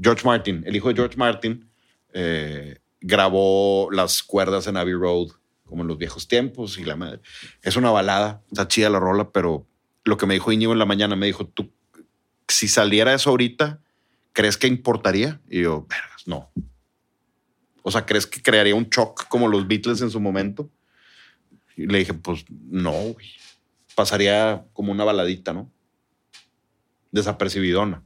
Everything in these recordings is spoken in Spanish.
George Martin, el hijo de George Martin, eh, grabó las cuerdas en Abbey Road como en los viejos tiempos y la madre. Es una balada, está chida la rola, pero lo que me dijo Íñigo en la mañana, me dijo, tú, si saliera eso ahorita, ¿crees que importaría? Y yo, vergas, no. O sea, ¿crees que crearía un shock como los Beatles en su momento? Y le dije, pues no. Pasaría como una baladita, ¿no? Desapercibidona.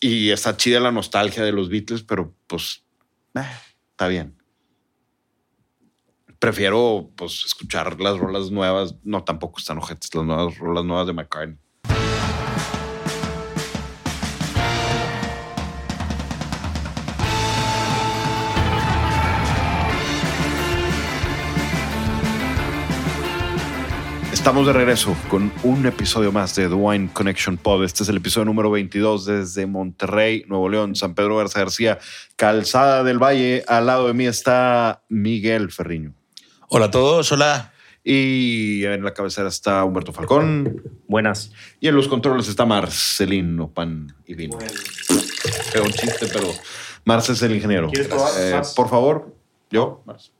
Y está chida la nostalgia de los Beatles, pero pues eh, está bien. Prefiero pues escuchar las rolas nuevas. No, tampoco están ojetes, las nuevas rolas nuevas de McCartney. Estamos de regreso con un episodio más de The Wine Connection Pod. Este es el episodio número 22 desde Monterrey, Nuevo León, San Pedro Garza García, Calzada del Valle. Al lado de mí está Miguel Ferriño. Hola a todos, hola. Y en la cabecera está Humberto Falcón. Buenas. Y en los controles está Marcelino Pan y Vino. Es un chiste, pero Marce es el ingeniero. Eh, por favor, yo, Marce.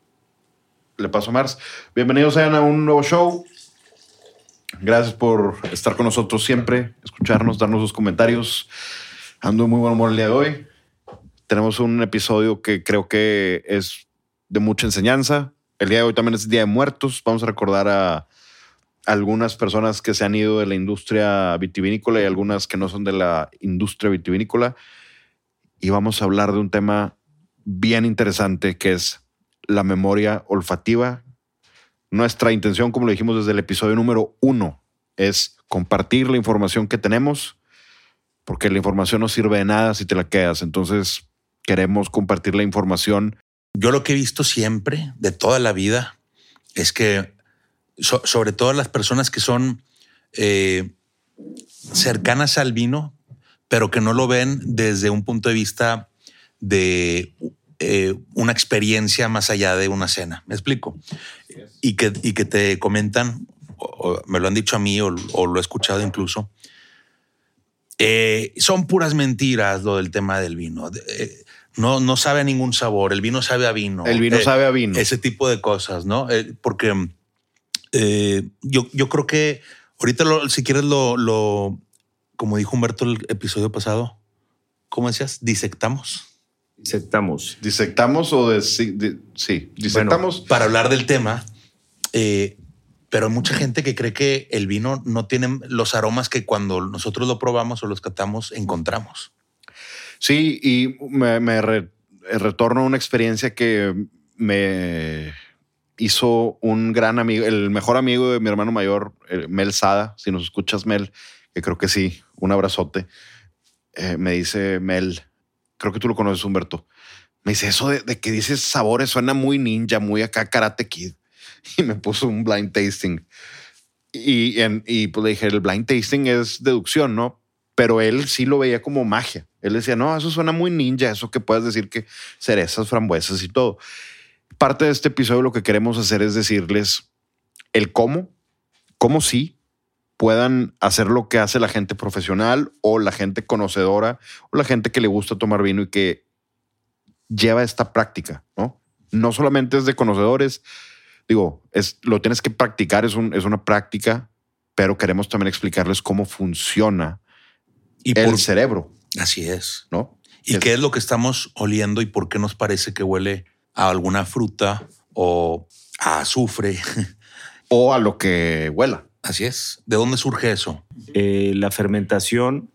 Le paso a Marce. Bienvenidos sean a un nuevo show. Gracias por estar con nosotros siempre, escucharnos, darnos sus comentarios. Ando muy buen humor el día de hoy. Tenemos un episodio que creo que es de mucha enseñanza. El día de hoy también es Día de Muertos. Vamos a recordar a algunas personas que se han ido de la industria vitivinícola y algunas que no son de la industria vitivinícola. Y vamos a hablar de un tema bien interesante que es la memoria olfativa, nuestra intención, como lo dijimos desde el episodio número uno, es compartir la información que tenemos, porque la información no sirve de nada si te la quedas. Entonces, queremos compartir la información. Yo lo que he visto siempre, de toda la vida, es que sobre todo las personas que son eh, cercanas al vino, pero que no lo ven desde un punto de vista de eh, una experiencia más allá de una cena. ¿Me explico? Y que, y que te comentan, me lo han dicho a mí o, lo he escuchado incluso, eh, son puras mentiras lo del tema del vino. Eh, no, no sabe a ningún sabor, el vino sabe a vino. El vino sabe a vino. Ese tipo de cosas, ¿no? porque yo, yo creo que ahorita, si quieres, lo, lo, como dijo Humberto el episodio pasado, ¿cómo decías? Disectamos. Disectamos. ¿Disectamos o de, sí? Disectamos. para hablar del tema, eh, pero hay mucha gente que cree que el vino no tiene los aromas que cuando nosotros lo probamos o los catamos encontramos. Sí, y me, retorno a una experiencia que me hizo un gran amigo, el mejor amigo de mi hermano mayor, Mel Sada. Si nos escuchas, Mel, que creo que sí, un abrazote. Eh, me dice Mel, creo que tú lo conoces, Humberto. Me dice, eso de, que dices sabores suena muy ninja, muy acá Karate Kid. Y me puso un blind tasting. Y, en, y pues le dije, el blind tasting es deducción, ¿no? Pero él sí lo veía como magia. Él decía, no, eso suena muy ninja, eso que puedes decir que cerezas, frambuesas y todo. Parte de este episodio lo que queremos hacer es decirles el cómo, cómo sí, puedan hacer lo que hace la gente profesional o la gente conocedora o la gente que le gusta tomar vino y que lleva esta práctica, ¿no? No solamente es de conocedores, digo, es, lo tienes que practicar, es, un, es una práctica, pero queremos también explicarles cómo funciona y el cerebro. Así es. ¿No? ¿Y qué es lo que estamos oliendo y por qué nos parece que huele a alguna fruta o a azufre? o a lo que huela. Así es. ¿De dónde surge eso? Eh, la fermentación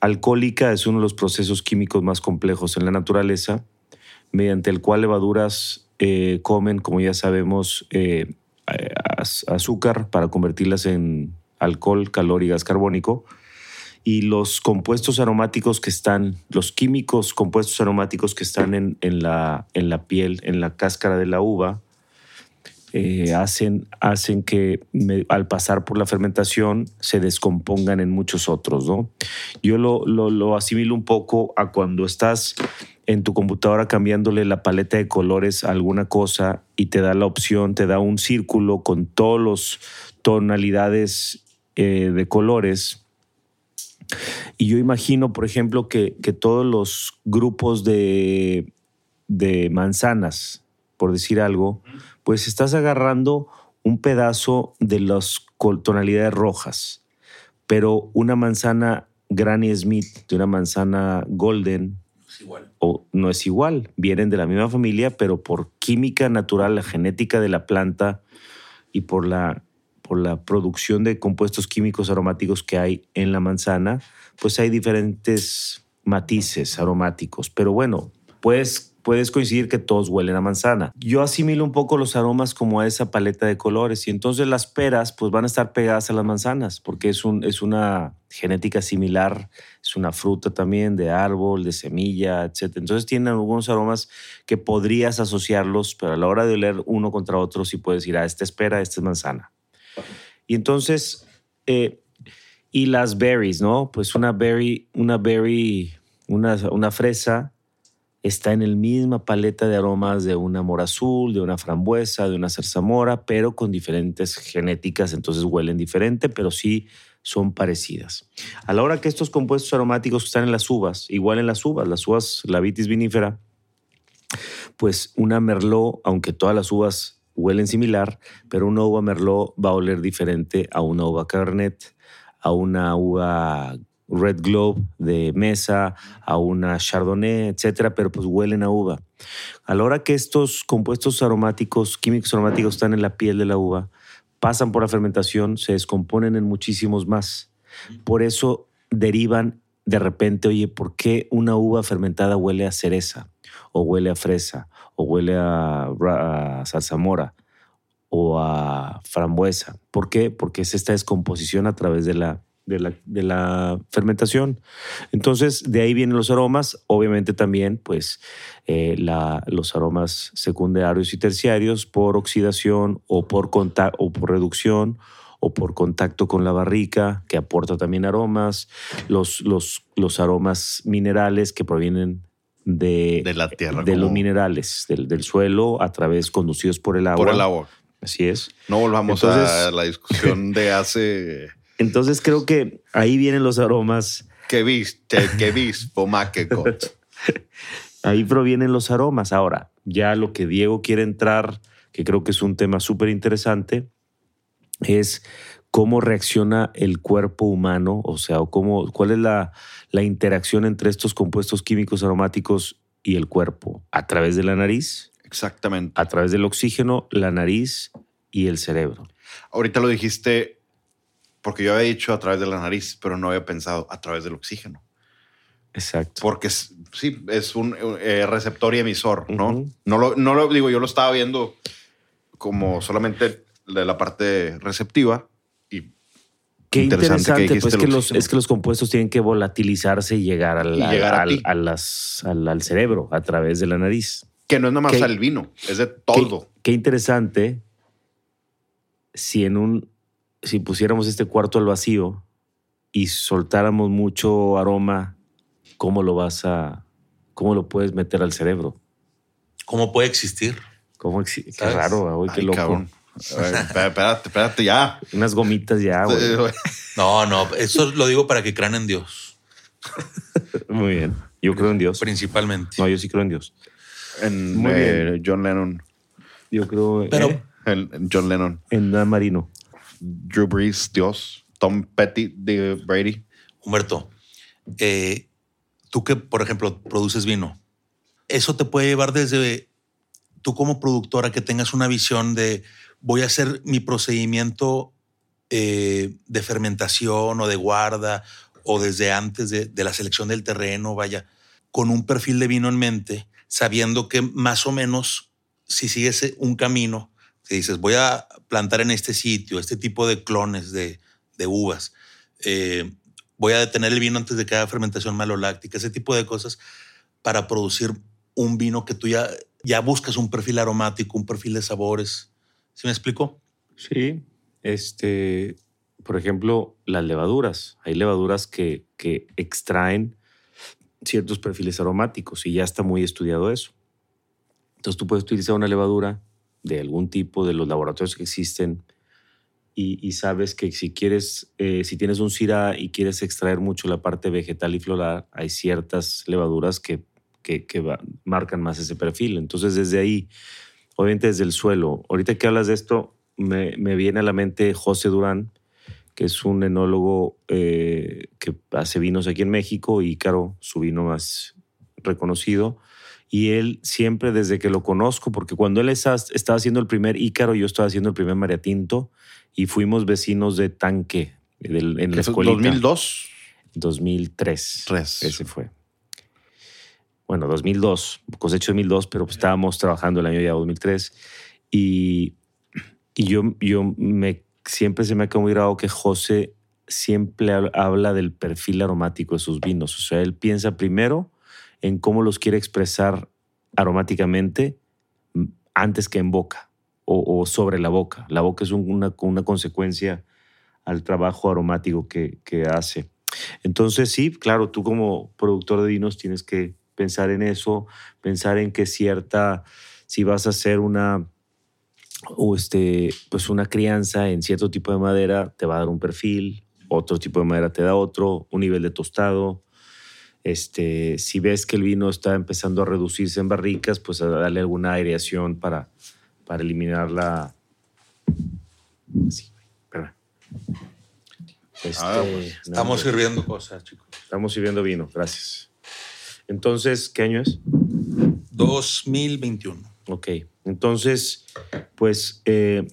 alcohólica es uno de los procesos químicos más complejos en la naturaleza, mediante el cual levaduras eh, comen, como ya sabemos, eh, azúcar para convertirlas en alcohol, calor y gas carbónico. Y los compuestos aromáticos que están, los químicos compuestos aromáticos que están en, la, en la piel, en la cáscara de la uva, eh, hacen, hacen que al pasar por la fermentación se descompongan en muchos otros. ¿no? Yo lo, lo, asimilo un poco a cuando estás en tu computadora cambiándole la paleta de colores a alguna cosa y te da la opción, te da un círculo con todos los tonalidades eh, de colores Y yo imagino, por ejemplo, que, que todos los grupos de, de manzanas, por decir algo, pues estás agarrando un pedazo de las tonalidades rojas, pero una manzana Granny Smith de una manzana Golden Es igual. o no es igual, vienen de la misma familia, pero por química natural, la genética de la planta y por la, por la producción de compuestos químicos aromáticos que hay en la manzana, pues hay diferentes matices aromáticos. Pero bueno, puedes, puedes coincidir que todos huelen a manzana. Yo asimilo un poco los aromas como a esa paleta de colores y entonces las peras pues van a estar pegadas a las manzanas porque es, un, es una genética similar, es una fruta también de árbol, de semilla, etc. Entonces tienen algunos aromas que podrías asociarlos, pero a la hora de oler uno contra otro sí puedes decir, ah, esta es pera, esta es manzana. Y entonces, eh, y las berries, ¿no? Pues una berry, una berry, una, una fresa está en el misma paleta de aromas de una mora azul, de una frambuesa, de una zarzamora, pero con diferentes genéticas, entonces huelen diferente, pero sí son parecidas. A la hora que estos compuestos aromáticos están en las uvas, igual en las uvas, las uvas, la vitis vinífera, pues una merlot, aunque todas las uvas huelen similar, pero una uva merlot va a oler diferente a una uva cabernet, a una uva Red Globe de mesa, a una Chardonnay, etcétera, pero pues huelen a uva. A la hora que estos compuestos aromáticos, químicos aromáticos están en la piel de la uva, pasan por la fermentación, se descomponen en muchísimos más. Por eso derivan de repente, oye, ¿por qué una uva fermentada huele a cereza? O huele a fresa, o huele a, a zarzamora, o a frambuesa. ¿Por qué? Porque es esta descomposición a través de la, de la, de la fermentación. Entonces, de ahí vienen los aromas. Obviamente también, pues, eh, la- los aromas secundarios y terciarios por oxidación o por, conta- o por reducción o por contacto con la barrica, que aporta también aromas, los, los, los aromas minerales que provienen de, De la tierra, de los minerales, del, del suelo, a través, conducidos por el agua. Por el agua. Así es. No volvamos a la discusión de hace. Entonces creo que ahí vienen los aromas, ¿Qué viste? ¿Qué viste? Poma que ahí provienen los aromas. Ahora, ya lo que Diego quiere entrar, que creo que es un tema súper interesante, es cómo reacciona el cuerpo humano, o sea, cómo, cuál es la, la interacción entre estos compuestos químicos aromáticos y el cuerpo, a través de la nariz, Exactamente. a través del oxígeno, la nariz y el cerebro. Ahorita lo dijiste porque yo había dicho a través de la nariz, pero no había pensado a través del oxígeno. Exacto. Porque es- sí, es un eh, receptor y emisor, ¿no? No, lo, no lo digo, yo lo estaba viendo como solamente de la parte receptiva y Qué Interesante interesante, que dijiste pues el que los, es que los compuestos tienen que volatilizarse y llegar al, Y llegar a al- ti. a las- al, al cerebro a través de la nariz. que no es nada más ¿Qué? el vino, es de Qué- todo. Qué, interesante si en un si pusiéramos este cuarto al vacío y soltáramos mucho aroma, ¿cómo lo vas a cómo lo puedes meter al cerebro? ¿Cómo puede existir? ¿Cómo exi- qué raro, güey, qué Ay, loco. cabrón. Ver, espérate, espérate, ya. Unas gomitas ya, güey. No, no, eso lo digo para que crean en Dios, Muy bien. Yo creo en Dios. principalmente. No, yo sí creo en Dios. En Muy eh, John Lennon. Yo creo Pero- ¿eh? En, en John Lennon. en Dan Marino. Drew Brees, Dios. Tom Petty de Brady. Humberto, eh, tú que, por ejemplo, produces vino, eso te puede llevar desde tú como productora que tengas una visión de voy a hacer mi procedimiento eh, de fermentación o de guarda o desde antes de, la selección del terreno, vaya, con un perfil de vino en mente, sabiendo que más o menos si sigues un camino, que dices voy a plantar en este sitio, este tipo de clones de, de uvas, eh, voy a detener el vino antes de que haga fermentación maloláctica, ese tipo de cosas para producir un vino que tú ya, ya buscas un perfil aromático, un perfil de sabores. ¿Sí me explico? Sí. Este, por ejemplo, las levaduras. Hay levaduras que, que extraen ciertos perfiles aromáticos y ya está muy estudiado eso. Entonces tú puedes utilizar una levadura de algún tipo de los laboratorios que existen y, y sabes que si quieres, eh, si tienes un Syrah y quieres extraer mucho la parte vegetal y floral, hay ciertas levaduras que, que, que va- marcan más ese perfil. Entonces, desde ahí, obviamente desde el suelo, ahorita que hablas de esto, me, me viene a la mente José Durán, que es un enólogo eh, que hace vinos aquí en México, Ícaro, su vino más reconocido. Y él siempre, desde que lo conozco, porque cuando él está- estaba haciendo el primer Ícaro, yo estaba haciendo el primer María Tinto y fuimos vecinos de tanque del- en la escuelita. 2002. 2003. Tres. Ese fue. Bueno, 2002, cosecha 2002, pero pues estábamos trabajando el año ya 2003. Y, y yo, yo me, siempre se me ha grabado que José siempre hab- habla del perfil aromático de sus vinos. O sea, él piensa primero en cómo los quiere expresar aromáticamente mm, antes que en boca o, sobre la boca. La boca es un- una, consecuencia al trabajo aromático que, que hace. Entonces, sí, claro, tú como productor de vinos tienes que pensar en eso, pensar en que cierta, si vas a hacer una, o este, pues una crianza en cierto tipo de madera, te va a dar un perfil, otro tipo de madera te da otro, un nivel de tostado. Este, si ves que el vino está empezando a reducirse en barricas, pues a darle alguna aireación para, para eliminar la... Sí. Este, Ah, pues, no, Estamos sirviendo cosas, chicos. Estamos sirviendo vino, gracias. Entonces, ¿qué año es? 2021. Ok, entonces, pues eh,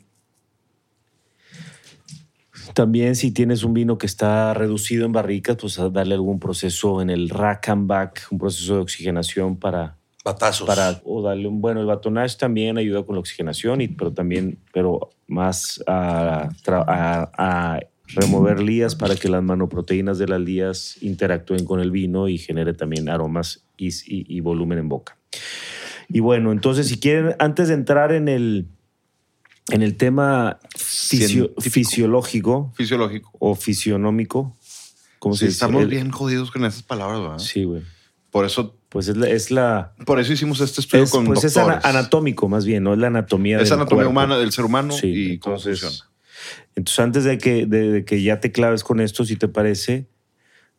también si tienes un vino que está reducido en barricas, pues darle algún proceso en el rack and back, un proceso de oxigenación para, Batazos. para o darle un bueno el batonage también ayuda con la oxigenación y pero también pero más a, tra- a- a remover lías para que las manoproteínas de las lías interactúen con el vino y genere también aromas y, y- y volumen en boca y bueno entonces si quieren antes de entrar en el en el tema fisio- fisiológico Fisiológico. o fisionómico ¿cómo Sí, se dice? estamos El- bien jodidos con esas palabras, ¿verdad? sí güey Por eso, pues es la, es la por eso hicimos este estudio es, con pues es ana- anatómico más bien, no es la anatomía Es del anatomía cuerpo. humana del ser humano Sí, y cómo entonces, funciona. Entonces, antes de que, de, de que ya te claves con esto, si te parece,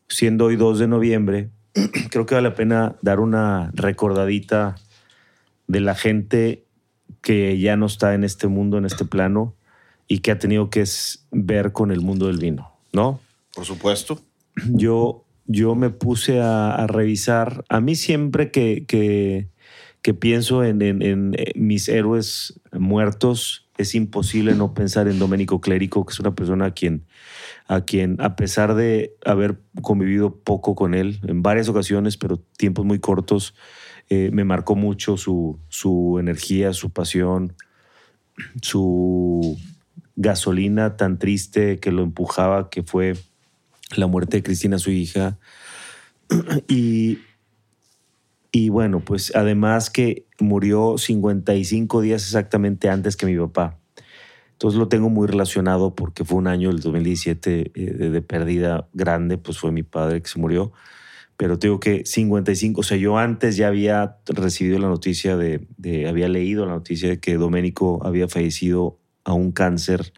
siendo hoy 2 de noviembre, creo que vale la pena dar una recordadita de la gente que ya no está en este mundo, en este plano, y que ha tenido que ver con el mundo del vino, ¿no? Por supuesto. yo, yo me puse a, a revisar. A mí siempre que, que, que pienso en, en- en, eh, mis héroes muertos, es imposible no pensar en Domenico Clérico, que es una persona a quien, a quien, a pesar de haber convivido poco con él en varias ocasiones, pero tiempos muy cortos, eh, me marcó mucho su, su energía, su pasión, su gasolina tan triste que lo empujaba, que fue la muerte de Cristina, su hija. Y, y bueno, pues además que murió 55 días exactamente antes que mi papá. Entonces lo tengo muy relacionado porque fue un año, el 2017, eh, de, de pérdida grande, pues fue mi padre que se murió. Pero tengo que 55, o sea, yo antes ya había recibido la noticia de, de- había leído la noticia de que Doménico había fallecido a un cáncer.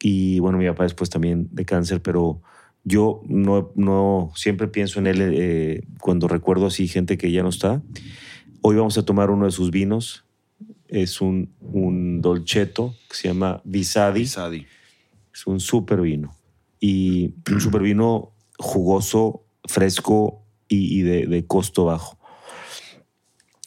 Y bueno, mi papá después también de cáncer, pero yo no, no siempre pienso en él eh, cuando recuerdo así gente que ya no está. Hoy vamos a tomar uno de sus vinos. Es un, un dolcetto que se llama Visadi. Sadi. Es un super vino. Y un super vino jugoso, fresco y, y de, de costo bajo.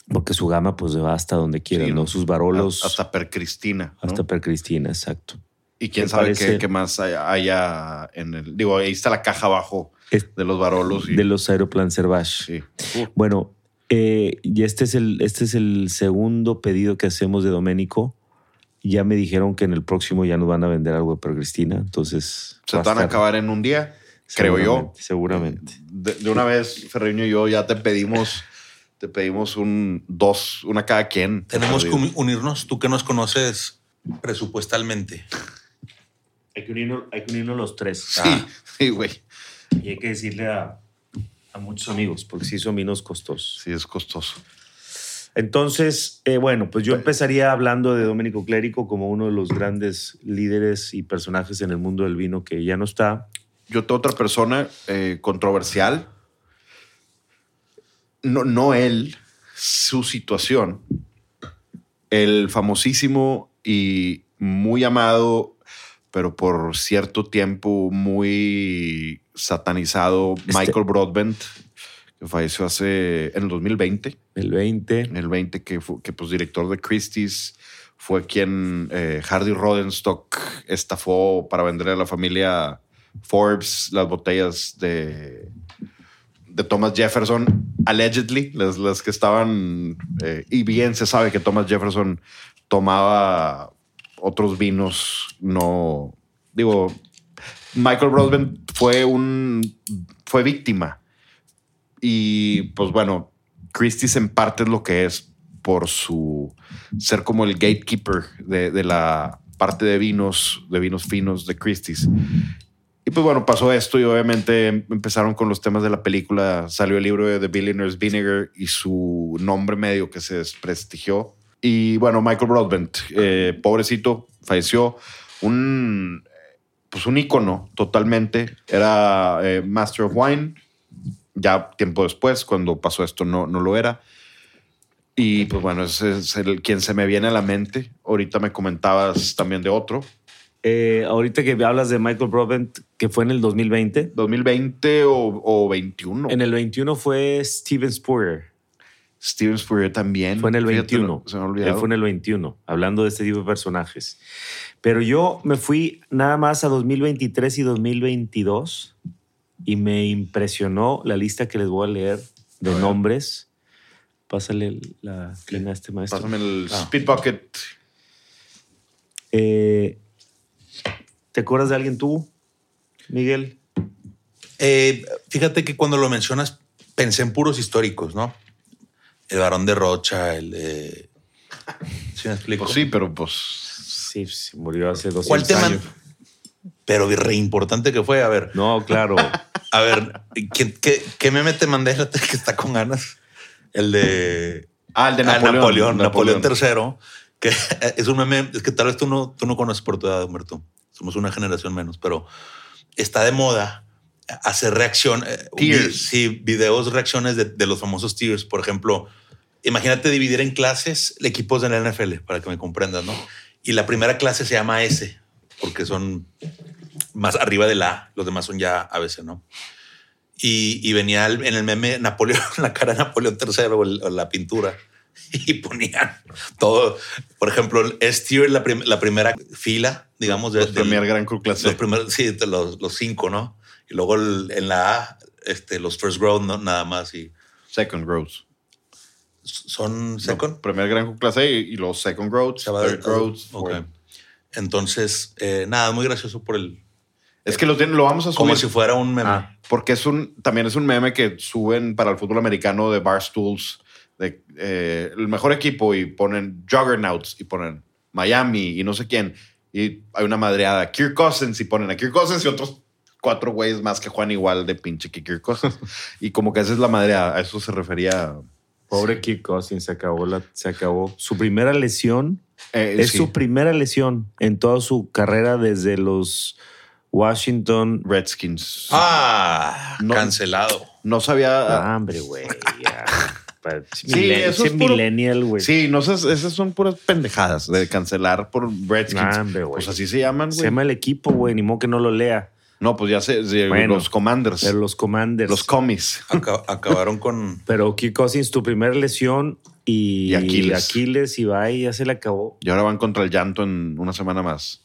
Porque su gama pues va hasta donde quiera, Sí, ¿no? Sus barolos Hasta Per Cristina. ¿no? hasta Per Cristina, exacto. y quién me sabe parece- qué, qué más haya, en el. Digo, ahí está la caja abajo Es- de los varolos. Y, De los Aeroplan Servage. sí. Uh, Bueno, eh, y este es, el, este es el segundo pedido que hacemos de Doménico. Ya me dijeron que en el próximo ya nos van a vender algo de Per Cristina, entonces... se van a acabar en un día, creo yo. Seguramente, Seguramente. De, de una vez, Ferreño y yo ya te pedimos, te pedimos un dos, una cada quien. Tenemos que unirnos, tú que nos conoces presupuestalmente. Hay que, unirnos, hay que unirnos los tres. Sí, Ah, sí, güey. y hay que decirle a, a muchos amigos, porque sí son vinos costosos. Sí, es costoso. Entonces, eh, bueno, pues yo empezaría hablando de Domenico Clérico como uno de los grandes líderes y personajes en el mundo del vino que ya no está. Yo tengo otra persona eh, controversial. No, no él, su situación. El famosísimo y muy amado, pero por cierto tiempo muy satanizado Este- Michael Broadbent, que falleció hace en el 2020. El 20. En el 20, que fue que, pues, director de Christie's, fue quien eh, Hardy Rodenstock estafó para venderle a la familia Forbes las botellas de, de Thomas Jefferson, allegedly, las, las que estaban, eh, y bien se sabe que Thomas Jefferson tomaba otros vinos, no, digo, Michael Broadbent fue un, fue víctima y pues bueno, Christie's en parte es lo que es por su ser como el gatekeeper de, de la parte de vinos, de vinos finos de Christie's. Y pues bueno, pasó esto y obviamente empezaron con los temas de la película. Salió el libro de The Billionaire's Vinegar y su nombre medio que se desprestigió. Y bueno, Michael Broadbent, eh, pobrecito, falleció. Un, pues un ícono totalmente. Era eh, Master of Wine. Ya tiempo después, cuando pasó esto, no, no lo era. Y pues bueno, ese es el, quien se me viene a la mente. Ahorita me comentabas también de otro. Eh, ahorita que hablas de Michael Broadbent, que fue en el 2020. 2020 o, o 21. En el 21 fue Steven Spurrier. Steven Spurrier también. Fue en el Fíjate, 21. Se me ha Él fue en el 21, hablando de este tipo de personajes. Pero yo me fui nada más a 2023 y 2022 y me impresionó la lista que les voy a leer de nombres. Pásale la clina a este maestro. Pásame el Ah. Speed Bucket. Eh, ¿Te acuerdas de alguien tú, Miguel? Eh, fíjate que cuando lo mencionas, pensé en puros históricos, ¿no? El varón de Rocha, el de. ¿Sí me explico? Pues sí, pero pues. Sí, sí, murió hace dos ¿Cuál te años. man- Pero re importante que fue. A ver, No, claro. a ver, ¿qué, qué, qué meme te mandé que está con ganas? El de. Ah, el de Ah, Napoleón. Napoleón, III, que es un meme, es que tal vez tú no, tú no conoces por tu edad, Humberto. Somos una generación menos, pero está de moda hacer reacción. eh, Tears. Sí, videos, reacciones de, de los famosos tiers. Por ejemplo, imagínate dividir en clases equipos de la NFL, para que me comprendas, ¿no? Y la primera clase se llama S, porque son más arriba de la A, los demás son ya ABC, ¿no? Y, y venía en el meme Napoleón, la cara de Napoleón III o, el- o la pintura. Y ponían todo. Por ejemplo, es tier la, prim- la primera fila, digamos, de, Los del- Premier Gran Classic. los primeros, sí, de los, los cinco, ¿no? Y luego el- en la A, este, los first row, ¿no? nada más. Y Second Growth. son second. Primer Gran Cruz Clase y, y los Second de- Third Growth. Ok. fourth. Entonces, eh, nada, muy gracioso por el. Es que lo, tienen- lo vamos a subir. Como si fuera un meme. Ah. Porque es un, también es un meme que suben para el fútbol americano de Barstools, de eh, el mejor equipo y ponen Juggernauts y ponen Miami y no sé quién. Y hay una madreada, Kirk Cousins y ponen a Kirk Cousins y otros cuatro güeyes más que juegan igual de pinche que Kirk Cousins. y como que esa es la madreada, a eso se refería. Pobre Kirk Cousins, se acabó, la, se acabó. Su primera lesión Eh, es sí, su primera lesión en toda su carrera desde los Washington. Redskins. Ah, No. cancelado. No sabía. Ah, hombre, güey. Sí, milen- eso es puro- millennial, güey. Sí, no sé, esas son puras pendejadas de cancelar por Redskins. Nah, pues así se llaman, Se güey. llama el equipo, güey. Ni modo que no lo lea. No, pues ya sé, sí, Bueno, los Commanders. Pero los Commanders. Los comis. Aca- acabaron con. Pero Kirk Cousins, tu primera lesión y, Y Aquiles. Aquiles y va y ya se le acabó. Y ahora van contra el llanto en una semana más.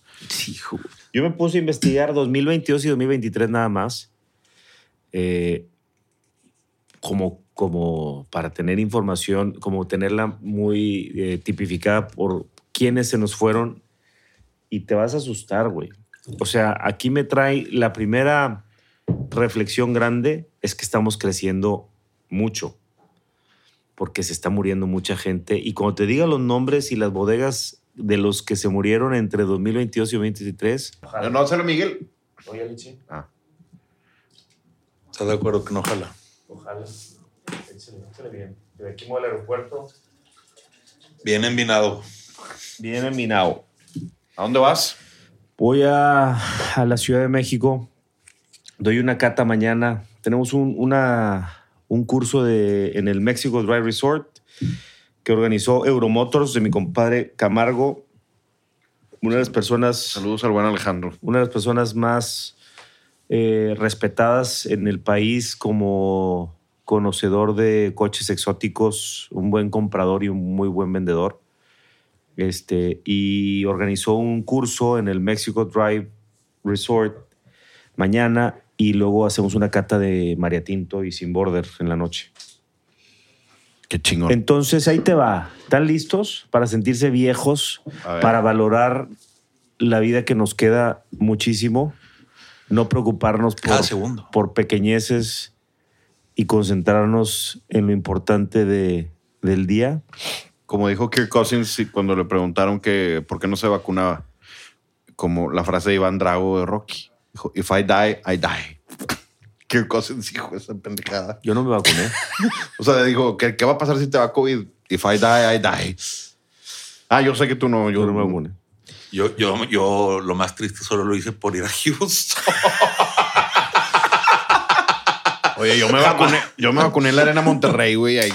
Hijo. Yo me puse a investigar 2022 y 2023 nada más. eh, como, como para tener información, como tenerla muy eh, tipificada por quiénes se nos fueron. Y te vas a asustar, güey. O sea, aquí me trae la primera reflexión grande es que estamos creciendo mucho porque se está muriendo mucha gente. Y cuando te diga los nombres y las bodegas de los que se murieron entre 2022 y 2023. No, hacerlo, Miguel. Oye, Lichi, Ah, ¿Estás de acuerdo que no jala? ojalá. Échale, échale bien. De aquí al aeropuerto. Bien envinado. Bien enminado. ¿A dónde vas? Voy a, a la Ciudad de México. Doy una cata mañana. Tenemos un, una, un curso de, en el Mexico Dry Resort que organizó Euromotors de mi compadre Camargo. Una de las personas Saludos al buen Alejandro. una de las personas más eh, respetadas en el país como conocedor de coches exóticos, un buen comprador y un muy buen vendedor. Este, y organizó un curso en el Mexico Drive Resort mañana y luego hacemos una cata de María Tinto y Sin Border en la noche. Qué chingón. Entonces ahí te va. ¿Están listos para sentirse viejos? Para valorar la vida que nos queda muchísimo. No preocuparnos Cada por, segundo. por pequeñeces y concentrarnos en lo importante de, del día. Como dijo Kirk Cousins cuando le preguntaron que por qué no se vacunaba, como la frase de Iván Drago de Rocky. Dijo, if I die, I die. Kirk Cousins dijo esa pendejada. Yo no me vacuné. O sea, dijo, ¿qué, qué va a pasar si te va COVID? If I die, I die. Ah, yo sé que tú no. Yo, Yo no me vacuné. Yo, yo, yo lo más triste solo lo hice por ir a Houston. Oye, yo me vacuné. Yo me vacuné en la Arena Monterrey, güey. Ahí.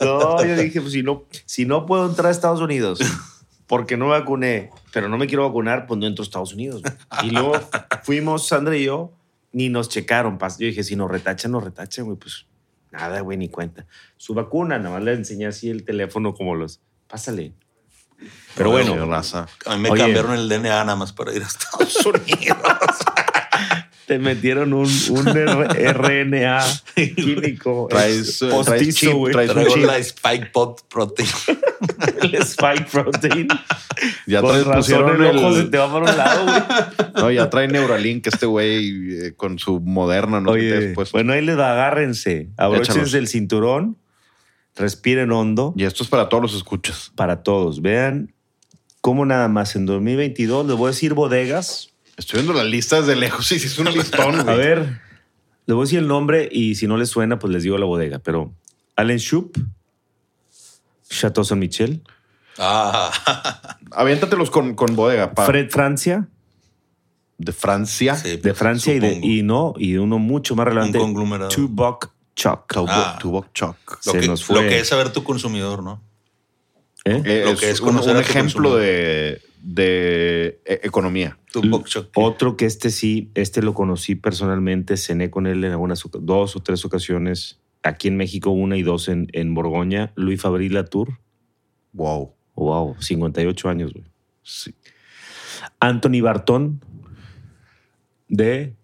No, yo dije, pues si no, si no puedo entrar a Estados Unidos porque no me vacuné, pero no me quiero vacunar, pues no entro a Estados Unidos. güey. Y luego fuimos, Sandra y yo, ni nos checaron. Yo dije, si nos retachan, nos retachan, güey, pues nada, güey, ni cuenta. Su vacuna, nada más le enseñé así el teléfono como los, pásale. Pero bueno, raza. A mí me Oye. cambiaron el DNA nada más para ir a Estados Unidos. Te metieron un, RNA químico. Traes, eh, traes chip, traes Traigo la Spike Pot Protein. El spike protein. Ya Con traes, razón pusieron el ojo el- se te va para un lado, güey. No, ya trae Neuralink este güey eh, con su moderna, ¿no? Oye, después. bueno, ahí les va, agárrense, abróchense el cinturón, respiren hondo Y esto es para todos los escuchas. para todos. Vean cómo nada más en 2022, les voy a decir bodegas. Estoy viendo las listas de lejos y sí es un listón, güey. A ver, les voy a decir el nombre y si no les suena, pues les digo la bodega. Pero Allen Schupp, Chateau Saint Michel, Ah, Aviéntatelos con, con bodega. pa- Fred Francia, De Francia. sí, de Francia y, de, y no, y uno mucho más relevante, Un conglomerado. Tubuck Chuck. Tubo, Ah. Chuck. lo, se que, nos fue. lo que es saber tu consumidor, ¿no? ¿Eh? Eh, Lo es, que es un, ejemplo de, de e- economía. Otro que este sí, este lo conocí personalmente, cené con él en algunas dos o tres ocasiones, aquí en México una y dos en, en Borgoña, Luis Fabril Latour. Wow. Wow, 58 años, güey. Sí. Anthony Bartón, de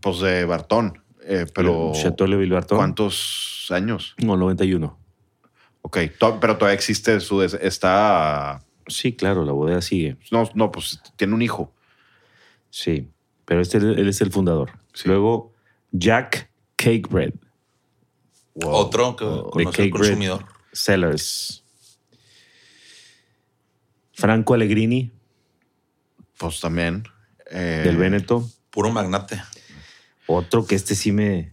Pues de Bartón. Eh, pero. Chateau Bartón. ¿Cuántos años? No, 91. Ok. to- pero todavía existe su. Está. Sí, claro, la bodega sigue. No, no, pues tiene un hijo. Sí, pero este él es el fundador. Sí. Luego, Jack Cake Bread, Wow. Otro que Oh, conoce Bread. consumidor. Sellers. Franco Allegrini, Pues también. eh, del Véneto. Puro magnate. Otro que este sí me,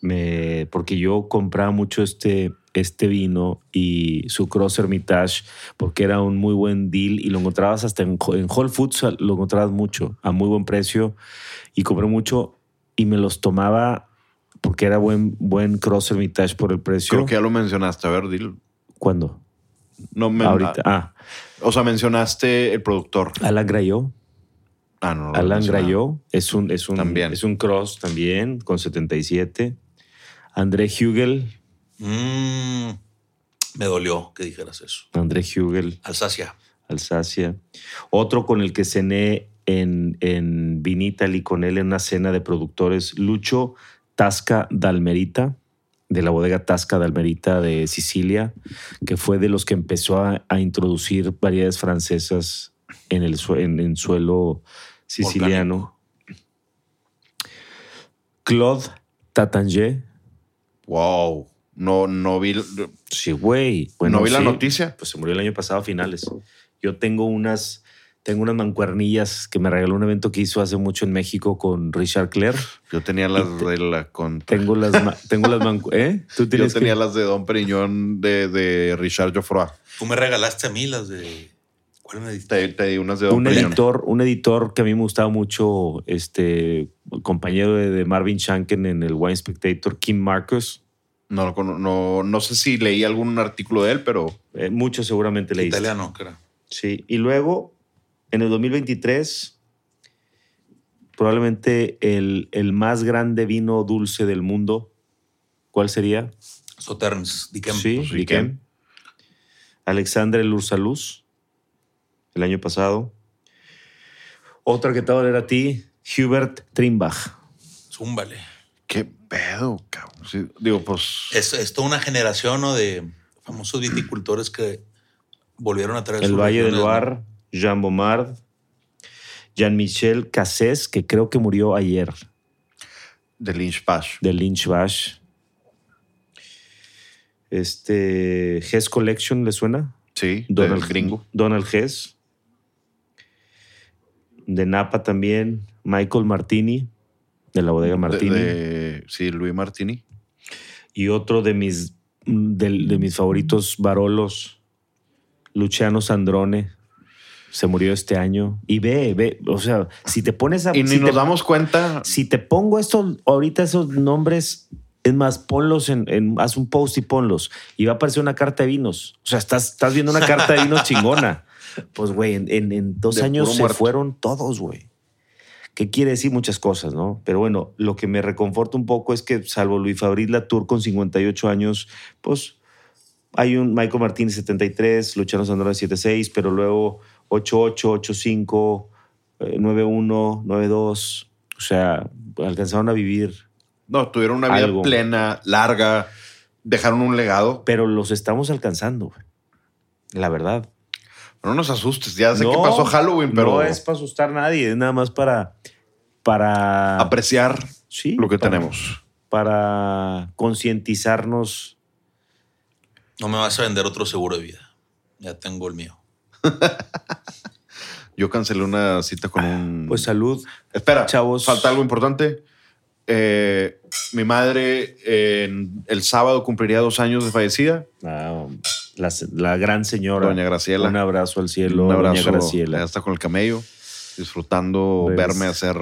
me. Porque yo compraba mucho este, este vino y su Cross Hermitage, porque era un muy buen deal y lo encontrabas hasta en, en Whole Foods, lo encontrabas mucho, a muy buen precio. Y compré mucho y me los tomaba porque era buen, buen Cross Hermitage por el precio. Creo que ya lo mencionaste. A ver, dilo. ¿Cuándo? No me. Ahorita. Ah, O sea, mencionaste el productor. Alan Grayot. Ah, no. no lo Alan. Grayot es un, es, un, También. es un cross también con 77. André Hugel. Mm, me dolió que dijeras eso. André Hugel, Alsacia. Alsacia. Otro con el que cené en, en Vinitali con él en una cena de productores, Lucho Tasca Dalmerita, de la bodega Tasca Dalmerita de Sicilia, que fue de los que empezó a, a introducir variedades francesas en el en, en suelo siciliano. Claude Tatangé. Wow. No, no vi. Sí, güey. Bueno, no vi la noticia. Pues se murió el año pasado a finales. Yo tengo unas Tengo unas mancuernillas que me regaló un evento que hizo hace mucho en México con Richard Clare. Yo tenía las de la con. Tengo las, tengo las mancu- ¿Eh? ¿Tú Yo tenía que- las de Don Periñón de, de Richard Joffroy. Tú me regalaste a mí las de. ¿Cuál me diste? Te, te di unas de Don un Periñón. editor, un editor que a mí me gustaba mucho, este compañero de, de Marvin Shanken en el Wine Spectator, Kim Marcus. No, no, no sé si leí algún artículo de él, pero Eh, mucho seguramente leíste. Italiano, era. Sí, y luego en el 2023, probablemente el, el más grande vino dulce del mundo. ¿Cuál sería? Sauternes, Dickem. Sí, pues. Alexandre Lursaluz, el año pasado. Otra que te va a leer a ti, Hubert Trimbach. Zúmbale. qué pedo, cabrón. Sí, digo, pues. Es, es toda una generación ¿no? de famosos viticultores que volvieron a traer El Valle del. Loire, Jean Bomard, Jean-Michel Cassés, que creo que murió ayer, De Lynch Pash. de Lynch Bash. Este, Hess Collection, ¿le suena? Sí, Donald del gringo. Donald Hess. De Napa también, Michael Martini, de la bodega Martini. De, de- sí, Luis Martini. Y otro de mis, de, de mis favoritos Barolos, Luciano Sandrone. Se murió este año. Y ve, ve, o sea, si te pones a... Y ni si nos te- damos cuenta. si te pongo estos, ahorita esos nombres, es más, ponlos en, en- haz un post y ponlos. Y va a aparecer una carta de vinos. O sea, estás, estás viendo una carta de vinos chingona. Pues, güey, en, en- en dos De años se muerto. fueron todos, güey. ¿Qué quiere decir? Muchas cosas, ¿no? Pero bueno, lo que me reconforta un poco es que, salvo Luis Fabriz Latour con 58 años, pues hay un Michael Martínez 73, Luciano Sandrone 76, pero luego 88, 85, eh, 91, 92. O sea, alcanzaron a vivir, No, tuvieron una vida Algo. plena, larga. Dejaron un legado. pero los estamos alcanzando. La verdad. No nos asustes. Ya sé No, que pasó Halloween, pero No es para asustar a nadie, es nada más para. Para. apreciar sí, lo que para- tenemos. Para concientizarnos. No me vas a vender otro seguro de vida. Ya tengo el mío. Yo cancelé una cita con un. Pues salud. Espera, chavos. Falta algo importante. Eh, mi madre el sábado cumpliría dos años de fallecida. Ah, la, la gran señora. Doña Graciela. Un abrazo al cielo, un abrazo. doña Graciela. Ya está con el camello, disfrutando Pues- verme hacer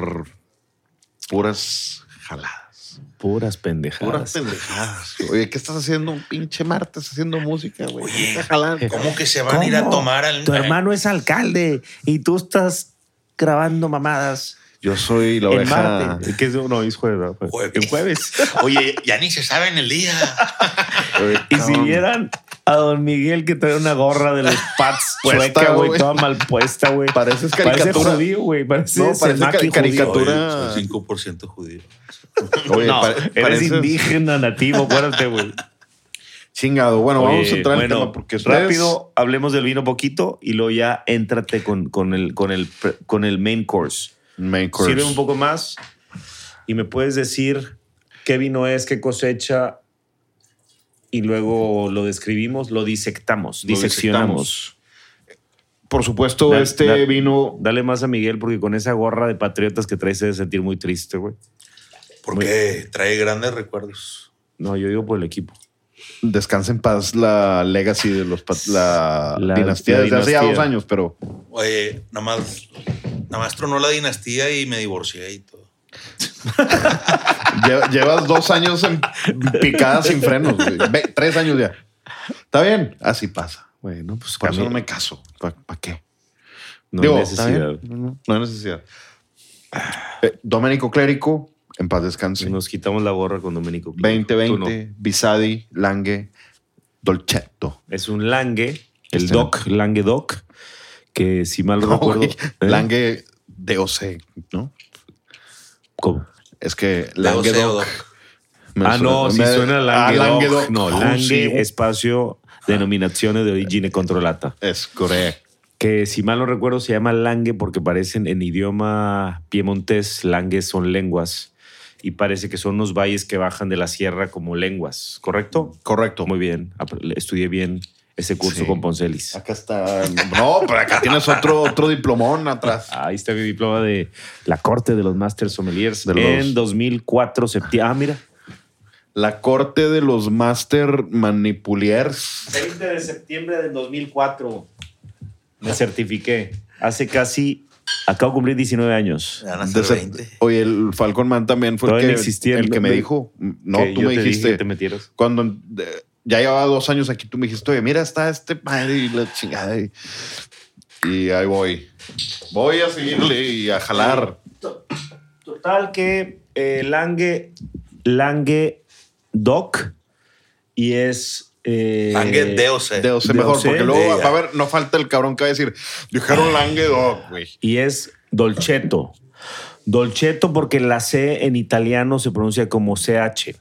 puras jaladas. Puras pendejadas. Puras pendejadas. Oye, ¿qué estás haciendo un pinche martes haciendo música, güey? Oye. ¿Cómo que se van a ir a tomar al. Tu hermano es alcalde y tú estás grabando mamadas. Yo soy la oveja. Marte. ¿Qué es? No, es jueves. ¿verdad? Jueves. Jueves. Oye, ya ni se sabe en el día. Oye, Y si vieran a don Miguel que trae una gorra de los Pats chueca, güey, toda mal puesta, güey. Pareces Parece caricatura. judío, güey. Parece, No, parece cari- caricatura. Oye, soy 5% judío. Oye, No, pare- eres pareces- indígena nativo, acuérdate, güey. Chingado. Bueno, vamos a entrar en bueno, tema porque ustedes- rápido, hablemos del vino poquito y luego ya éntrate con, con, el, con, el, con el main course. Main course. Sirve un poco más y me puedes decir qué vino es, qué cosecha y luego lo describimos, lo disectamos, Lo diseccionamos. Por supuesto, Da- este da- vino Dale más a Miguel porque con esa gorra de patriotas que trae se debe sentir muy triste, güey. Porque trae grandes recuerdos. No, yo digo por el equipo. descansa en paz la legacy de los la, La- dinastía la desde hace ya dos años, pero Oye, nada más, nada más tronó la dinastía y me divorcié y todo. lle- llevas dos años en picada sin frenos. güey. Tres años ya. Está bien, así pasa. Bueno, pues Por eso no me caso. ¿Para qué? no Digo, hay necesidad. No, hay necesidad. Eh, Domenico Clérico, en paz descanse. Nos quitamos la gorra con Domenico. Clérico. Tú 2020, no. Bisadi, Lange, Dolcetto. Es un Lange, el Este- Doc, Lange Doc, que si mal no, recuerdo. güey, ¿eh? Lange DOC, ¿no? ¿Cómo? Es que Lange Lange Doc. me Ah, no, si me- suena Ah, Lange, Lange Doc. Doc. No, Oh, Lange, sí. espacio, denominaciones de origine controlata. Es correcto. Que si mal no recuerdo se llama Lange porque parecen en idioma piemontés, Lange son lenguas. Y parece que son unos valles que bajan de la sierra como lenguas, ¿correcto? Correcto. Muy bien, estudié bien ese curso Sí. con Poncelis. Acá está. No, pero acá tienes otro, otro diplomón atrás. Ahí está mi diploma de la corte de los Master Sommeliers De los- en 2004, septiembre. Ah, mira. La corte de los Master Manipuliers. 20 de septiembre del 2004. Me certifiqué. Hace casi. Acabo de cumplir 19 años. Van a ese- 20. Oye, el Falcon Man también fue el que, no existía el el- que me dijo. No, que tú yo me te dije dijiste. que te metieras. Cuando ya llevaba dos años aquí, tú me dijiste, oye, mira, está este padre y la chingada. Y, y ahí voy. Voy a seguirle y a jalar. Total que eh, Lange, Lange Doc y es... Eh, Lange DOC. De Ose De mejor, porque luego de va a haber, no falta el cabrón que va a decir, dijeron Languedoc, güey. Y es Dolcetto. Dolcetto porque la C en italiano se pronuncia como CH.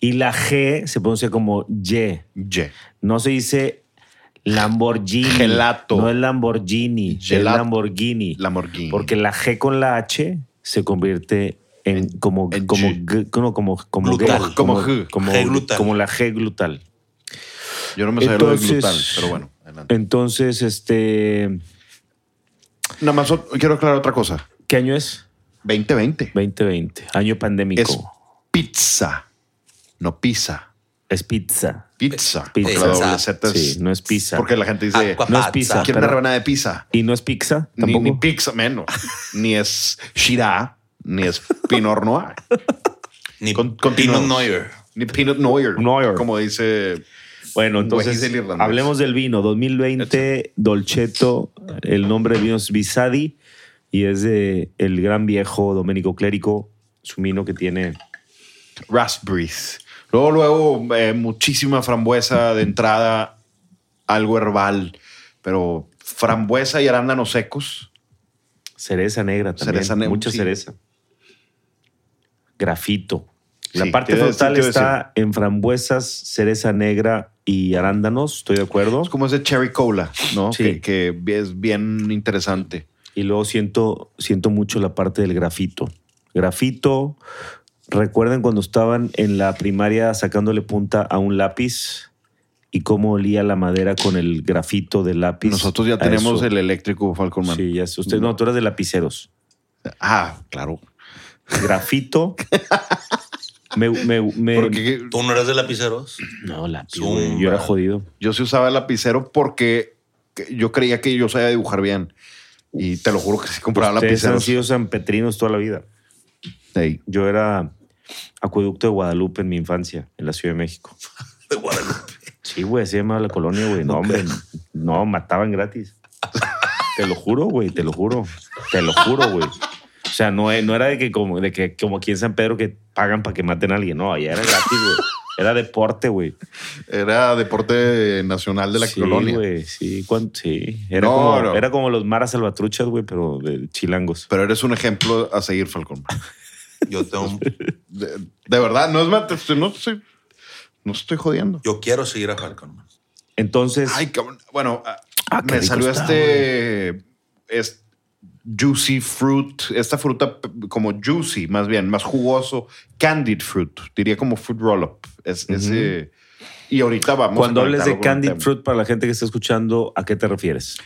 Y la G se pronuncia como Y. Ye. No se dice Lamborghini. Gelato. No es Lamborghini. Es Gelato. Lamborghini. Lamborghini. Porque la G con la H se convierte en como en como G. g- no, como como Glutal. G, Como como G. como, G glutal. como la G glutal. Yo no me sabía lo de Entonces- glutal, pero bueno. adelante. Entonces, este Nada más quiero aclarar otra cosa. ¿qué año es? 2020. 2020, año pandémico. Es pizza, no pizza. Es pizza. Pizza. Pizza. La doble Z es... Sí, no es pizza. Porque la gente dice, Aqua no es pizza. quiero una pero- rebanada de pizza. Y no es pizza Ni, tampoco. ni pizza menos. ni es Shira, ni es Pinot Noir, Ni Con- Pinot. Noir. ni Pinot Noir. Noir. Como dice... Bueno, Güey, entonces irlandés. hablemos del vino. 2020, Dolcetto, el nombre del vino es Visadi y es de el gran viejo Domenico Clérico, su vino que tiene Raspberries. Luego, luego, eh, muchísima frambuesa de entrada, algo herbal, pero frambuesa y arándanos secos. cereza negra también, Cereza negra, mucha sí. cereza. Grafito. La Sí, parte frontal está en frambuesas, cereza negra y arándanos, estoy de acuerdo. Es como ese cherry cola, ¿no? Sí. Que, que es bien interesante. Y luego siento, siento mucho la parte del grafito. Grafito, recuerden cuando estaban en la primaria sacándole punta a un lápiz y cómo olía la madera con el grafito del lápiz. Nosotros ya tenemos eso. el eléctrico Falcon Man. Sí, ya sé. Usted, no, tú eres de lapiceros. Ah, claro. Grafito. me, me, me- Porque ¿Tú no eres de lapiceros? No, lápiz, Zumba. Yo era jodido. yo sí usaba el lapicero porque que- yo creía que yo sabía dibujar bien. Y te lo juro que sí compraba Ustedes han lapiceros. sido sanpetrinos toda la vida. Yo era acueducto de Guadalupe en mi infancia, en la Ciudad de México. De Guadalupe. Sí, güey, así llamaba la colonia, güey. No, hombre, no, mataban gratis. Te lo juro, güey, te lo juro. Te lo juro, güey. O sea, no, e- no era de que como, de que como aquí en San Pedro que pagan para que maten a alguien. No, allá era gratis, güey. Era deporte, güey. Era deporte nacional de la sí, colonia. sí, cuan- sí. Era, No, como, no. era como los maras salvatruchas, güey, pero de chilangos. Pero eres un ejemplo a seguir, Falcon. Yo tengo, De, de verdad, no es más, no estoy, no estoy jodiendo. yo quiero seguir a Falcon. man. Entonces, Ay, cabrón. Bueno, ah, Ah, me salió está, este, es juicy fruit, esta fruta como juicy, más bien, más jugoso, candied fruit, diría como fruit roll up. Es, ese- y ahorita vamos. a cuando hables de candied fruit, para la gente que está escuchando, ¿a qué te refieres?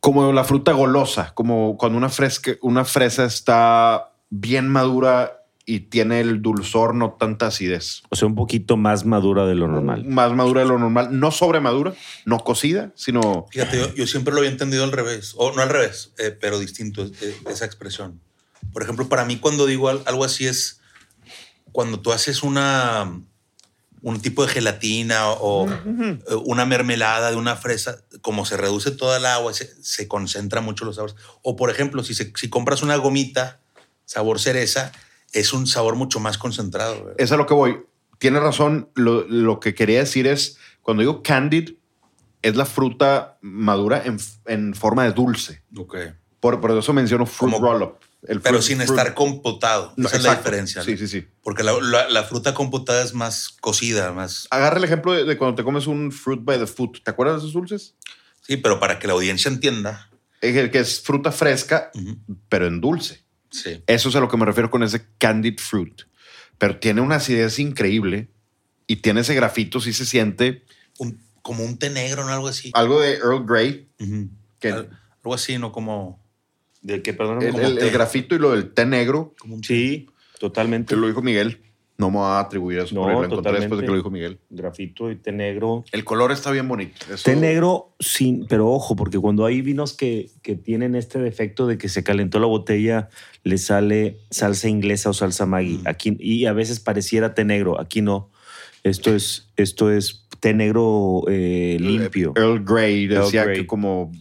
como la fruta golosa, como cuando una fresca, una fresa está bien madura y tiene el dulzor, no tanta acidez. O sea, un poquito más madura de lo normal. Más madura de lo normal, no sobremadura, no cocida, sino Fíjate, yo, yo siempre lo había entendido al revés, o no al revés, eh, pero distinto eh, esa expresión. Por ejemplo, para mí cuando digo al- algo así es cuando tú haces una un tipo de gelatina o eh, una mermelada de una fresa, como se reduce toda el agua, se, se concentra mucho los sabores. O por ejemplo, si, se- si compras una gomita sabor cereza, es un sabor mucho más concentrado. ¿verdad? es a lo que voy. Tiene razón, lo, lo que quería decir es, cuando digo candied, es la fruta madura en, en forma de dulce. Ok. Por, por eso menciono fruit Como- roll up. El Pero fruit- sin fruit- estar compotado. No, Esa es la diferencia. Sí, sí, sí. Porque la, la- la fruta compotada es más cocida, más. Agarra el ejemplo de, de cuando te comes un fruit by the foot. ¿Te acuerdas de esos dulces? Sí, pero para que la audiencia entienda. Es el que es fruta fresca, pero en dulce. Sí. Eso es a lo que me refiero con ese candied fruit. Pero tiene una acidez increíble y tiene ese grafito, sí se siente. Un- como un té negro, ¿no? Algo así. Algo de Earl Grey. Que- Al- Algo así, ¿no? Como, ¿De qué, perdón? El, grafito y lo del té negro, como un Sí, totalmente. que lo dijo Miguel. No me voy a atribuir eso, No, lo encontré después de que lo dijo Miguel. Grafito y té negro. El color está bien bonito. Eso- Té negro, sin, pero ojo, porque cuando hay vinos que, que tienen este defecto de que se calentó la botella, le sale salsa inglesa o salsa Maggi. Mm. Aquí, y a veces pareciera té negro, aquí no. Esto es, esto es té negro eh, limpio. Earl Grey decía Grey. que como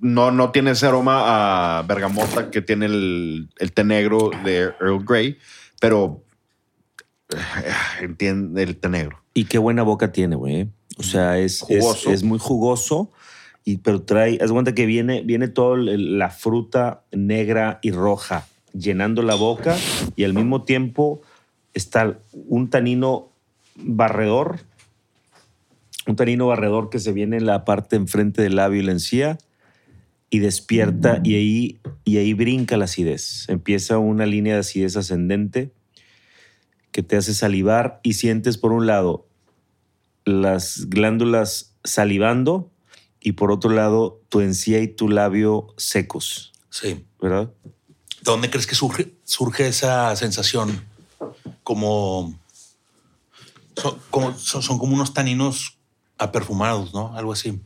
no, no tiene ese aroma a bergamota que tiene el, el té negro de Earl Grey, pero entiende el té negro. Y qué buena boca tiene, güey. O sea, es, es, Jugoso. es muy jugoso, y, pero trae, haz cuenta que viene, viene toda la fruta negra y roja llenando la boca y al mismo tiempo está un tanino barredor, un tanino barredor que se viene en la parte enfrente del labio y la encía y despierta y ahí, y ahí brinca la acidez. Empieza una línea de acidez ascendente que te hace salivar y sientes por un lado las glándulas salivando y por otro lado tu encía y tu labio secos, Sí. ¿verdad? ¿De dónde crees que surge, surge esa sensación? Como son, como son, son como unos taninos aperfumados, ¿no? Algo así.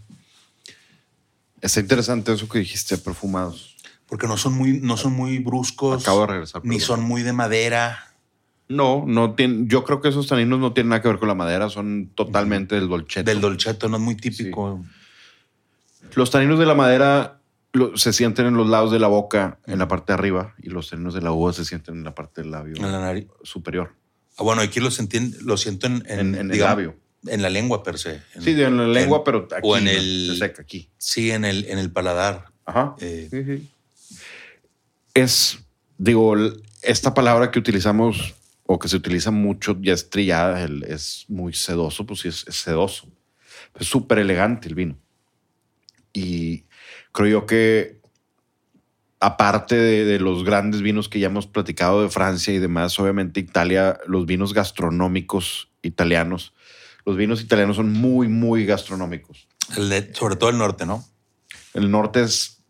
Está interesante eso que dijiste, perfumados. Porque no son muy, no son muy bruscos, Acabo de regresar. ni perdón. son muy de madera. No, no tienen, yo creo que esos taninos no tienen nada que ver con la madera, son totalmente del dolcetto. Del dolcetto, no es muy típico. Los taninos de la madera lo- se sienten en los lados de la boca, en la parte de arriba, y los taninos de la uva se sienten en la parte del labio En la nariz. superior, Ah, bueno, aquí lo, sentí- lo siento en, en, en, en el digamos, labio. En la lengua per se. Sí, en la lengua, en- pero aquí o en ¿no? el- se seca aquí. Sí, en el, en el paladar. Ajá. Eh, Sí, sí. Es, digo, esta palabra que utilizamos o que se utiliza mucho ya es trillada, el- es muy sedoso, pues sí, es, es sedoso. Es súper elegante el vino. Y creo yo que aparte de, de los grandes vinos que ya hemos platicado de Francia y demás, obviamente Italia, los vinos gastronómicos italianos, los vinos italianos son muy, muy gastronómicos. el de- sobre todo el norte, ¿no? El norte es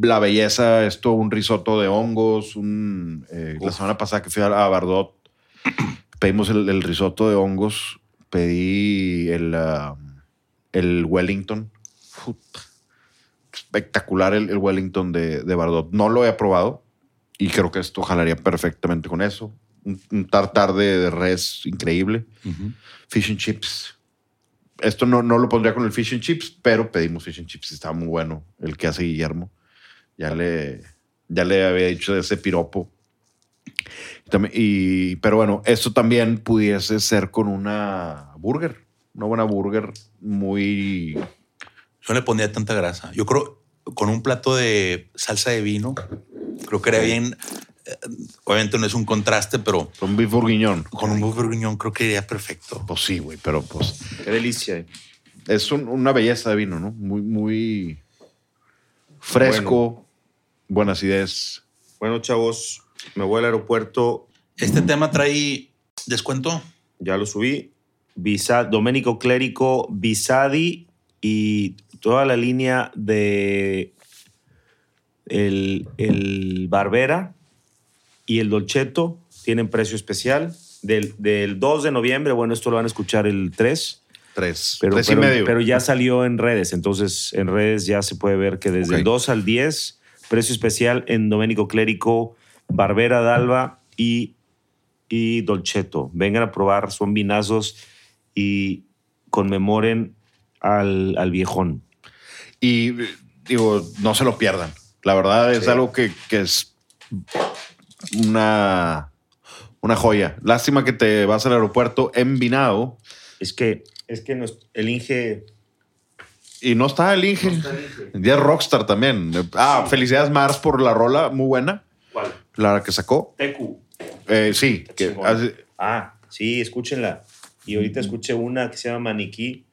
la belleza, esto, un risotto de hongos. Un, eh, la semana pasada que fui a Bardot, pedimos el, el risotto de hongos, pedí el, ah, el Wellington. Puta. Espectacular el, el Wellington de, de Bardot. No lo he probado y creo que esto jalaría perfectamente con eso. Un, un tartar de, de res increíble. Fish and chips. Esto no, no lo pondría con el fish and chips, pero pedimos fish and chips y estaba muy bueno el que hace Guillermo. Ya le, ya le había dicho de ese piropo. También- y, pero bueno, esto también pudiese ser con una burger. Una buena burger muy... Yo no le pondría tanta grasa. Yo creo con un plato de salsa de vino, creo que era bien. eh, Obviamente no es un contraste, pero Un beef bourguignon. con un buff bourguignon creo que iría perfecto. Pues sí, güey, pero pues Qué delicia. es un- una belleza de vino, ¿no? Muy, muy fresco, buena acidez. Bueno, chavos, me voy al aeropuerto, Este tema trae descuento. ya lo subí. Visa, Domenico Clérico, Visadi y toda la línea de el, el Barbera y el Dolcetto tienen precio especial. Del, del 2 de noviembre, bueno, esto lo van a escuchar el 3, Tres. pero, tres pero, y medio. pero ya salió en redes, entonces en redes ya se puede ver que desde el 2 al 10, precio especial en Domenico Clérico, Barbera d'Alba y, y Dolcetto. Vengan a probar, son vinazos y conmemoren al, al viejón. Y digo, no se lo pierdan. La verdad es Sí. algo que, que es una, una joya. Lástima que te vas al aeropuerto envinado Es que, es que nos- el Inge... y no está el Inge. Ya es Rockstar también. Ah, felicidades Mars por la rola, muy buena. ¿Cuál? La que sacó. Tecu. Eh, sí, que Chingón. hace- Ah, sí, escúchenla. Y ahorita escuché una que se llama Maniquí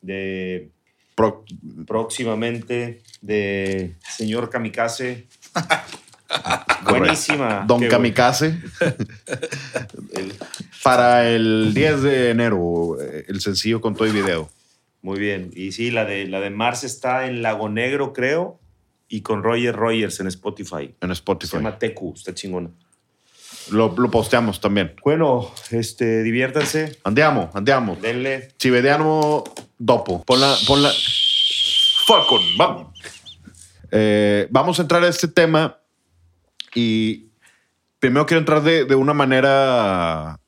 de pro- próximamente de señor Kamikaze. Buenísima. Don Qué Kamikaze. Para el 10 de enero, eh, el sencillo con todo y video. Muy bien. Y sí, la de, la de Mars está en Lago Negro, creo, y con Roger Rogers en Spotify. En Se Spotify. llama Tecu, está chingona. Lo, lo posteamos también. Bueno, este, diviértanse, Andiamo, andiamo. denle. Ci vediamo dopo. Ponla, ponla. Falcon, vamos. Eh, vamos a entrar a este tema y primero quiero entrar de, de una manera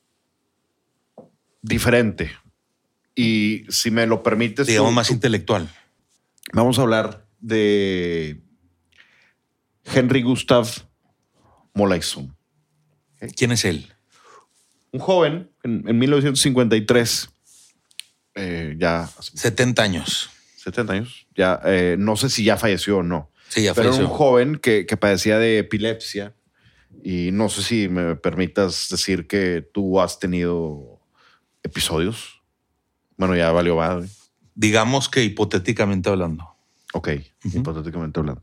diferente. Y si me lo permites, Digamos tú- más tú- intelectual. vamos a hablar de Henry Gustav Molaison. ¿Quién es él? Un joven en, en 1953, eh, ya hace 70 años. 70 años, ya eh, no sé si ya falleció o no, Sí, ya pero era falleció. un joven que, que padecía de epilepsia y no sé si me permitas decir que tú has tenido episodios. Bueno, ya valió madre. Digamos que hipotéticamente hablando. Ok, hipotéticamente hablando.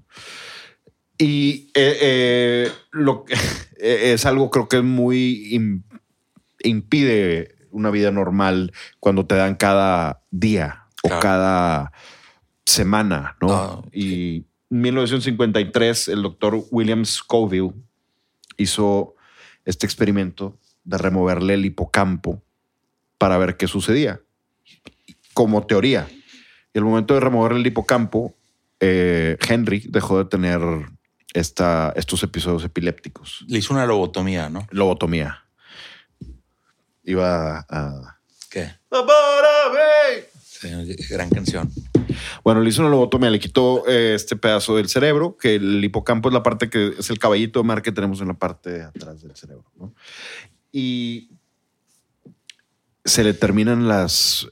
Y eh, eh, lo que es algo creo que es muy im- impide una vida normal cuando te dan cada día o Claro. cada semana, ¿no? Ah. Y en 1953 el doctor William Scoville hizo este experimento de removerle el hipocampo para ver qué sucedía, como teoría. Y al momento de removerle el hipocampo, eh, Henry dejó de tener esta, estos episodios epilépticos. Le hizo una lobotomía, ¿no? Lobotomía. Iba a... ¿Qué? Sí, gran canción. Bueno, le hizo una lobotomía, le quitó eh, este pedazo del cerebro, que el hipocampo es la parte que es el caballito de mar que tenemos en la parte de atrás del cerebro. ¿no? Y se le terminan las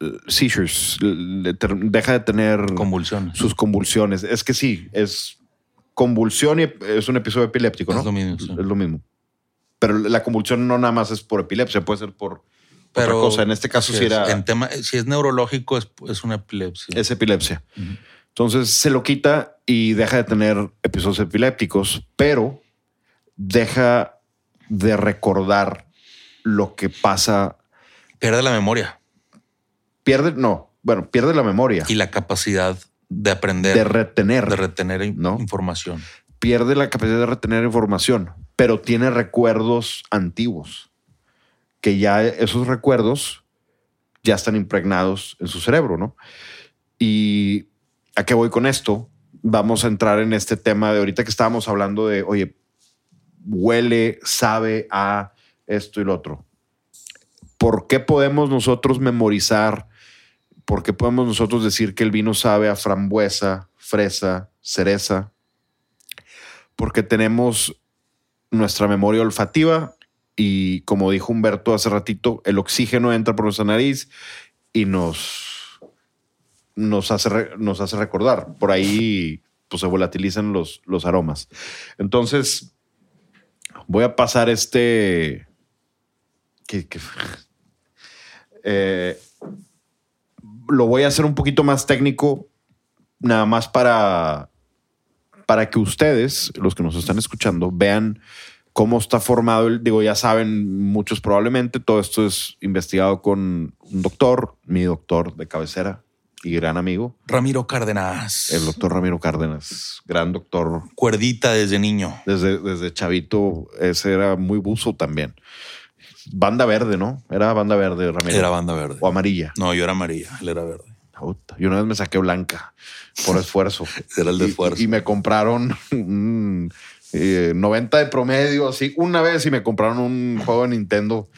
eh, seizures, le ter- deja de tener Convulsiones. sus convulsiones. Es que sí, es convulsión y es un episodio epiléptico, ¿no? Es lo mismo, sí. Es lo mismo. Pero la convulsión no nada más es por epilepsia, puede ser por otra Pero cosa. En este caso es- era En tema, si es neurológico, es, es una epilepsia. es epilepsia. Entonces se lo quita y deja de tener episodios epilépticos, pero deja de recordar lo que pasa. Pierde la memoria Pierde, no, bueno, pierde la memoria, y la capacidad de aprender, de retener, de retener ¿No? información. pierde la capacidad de retener información, pero tiene recuerdos antiguos, que ya esos recuerdos ya están impregnados en su cerebro, ¿no? Y a qué voy con esto? Vamos a entrar en este tema de ahorita que estábamos hablando de, oye, huele, sabe a esto y lo otro. ¿Por qué podemos nosotros memorizar? ¿Por qué podemos nosotros decir que el vino sabe a frambuesa, fresa, cereza? Porque tenemos nuestra memoria olfativa y como dijo Humberto hace ratito, el oxígeno entra por nuestra nariz y nos, nos, hace, nos hace recordar. Por ahí pues, se volatilizan los, los aromas. Entonces, voy a pasar este... ¿qué- qué? Eh, lo voy a hacer un poquito más técnico, nada más para, para que ustedes, los que nos están escuchando, vean cómo está formado. El, digo, ya saben muchos probablemente, todo esto es investigado con un doctor, mi doctor de cabecera y gran amigo, Ramiro Cárdenas. el doctor Ramiro Cárdenas, gran doctor. Cuerdita desde niño. Desde, desde chavito, ese era muy buzo también. Banda verde, ¿no? Era banda verde, Ramiro. Era banda verde. O amarilla. No, yo era amarilla, él era verde. Yo una vez me saqué blanca por esfuerzo. Era el de Y- esfuerzo. Y, me compraron un eh, 90 de promedio, así, una vez y me compraron un juego de Nintendo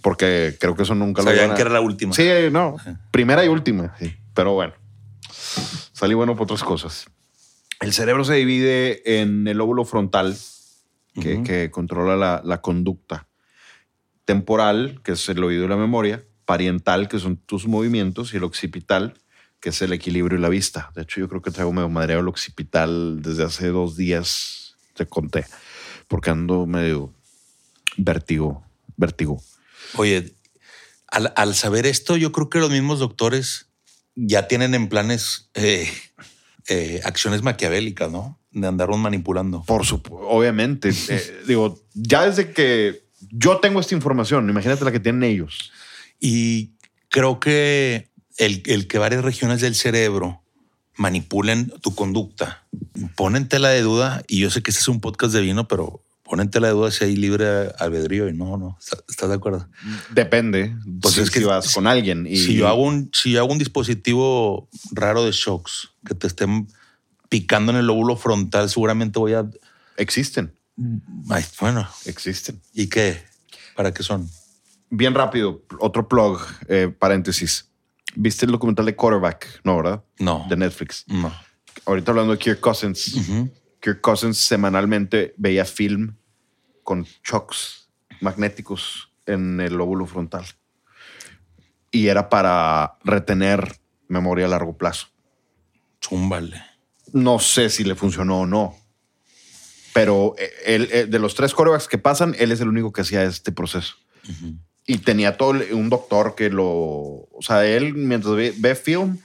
porque creo que eso nunca lo Sabían iban a- que era la última. Sí, no. Primera y última, sí. Pero bueno, salí bueno por otras cosas. El cerebro se divide en el lóbulo frontal, que, controla la, la conducta. Temporal, que es el oído y la memoria. Pariental, que son tus movimientos. Y el occipital, que es el equilibrio y la vista. De hecho, yo creo que traigo medio madreo el occipital desde hace dos días, te conté, porque ando medio vértigo, vértigo. Oye, al, al saber esto, yo creo que los mismos doctores ya tienen en planes eh, eh, acciones maquiavélicas, ¿no? De andarlos manipulando. Por supuesto, obviamente. Eh, digo, ya desde que yo tengo esta información, imagínate la que tienen ellos. Y creo que el, el que varias regiones del cerebro manipulen tu conducta, ponen tela de duda, y yo sé que este es un podcast de vino, pero ponen tela de duda si hay libre albedrío y no, no, ¿estás de acuerdo? Depende. Pues si, es que si vas con alguien. Y, Si yo hago un, si yo hago un dispositivo raro de shocks que te estén picando en el lóbulo frontal, seguramente voy a. Existen, bueno, existen. ¿y qué? ¿Para qué son? Bien rápido, otro plug, eh, paréntesis. ¿Viste el documental de Quarterback? No, ¿verdad? No. De Netflix. No. Ahorita hablando de Kirk Cousins. Ujú. Kirk Cousins semanalmente veía film con shocks magnéticos en el lóbulo frontal. Y era para retener memoria a largo plazo. Zúmbale. No sé si le funcionó o no. Pero eh, él, eh, de los tres quarterbacks que pasan, él es el único que hacía este proceso. Y tenía todo un doctor que lo. O sea, él mientras ve, ve film,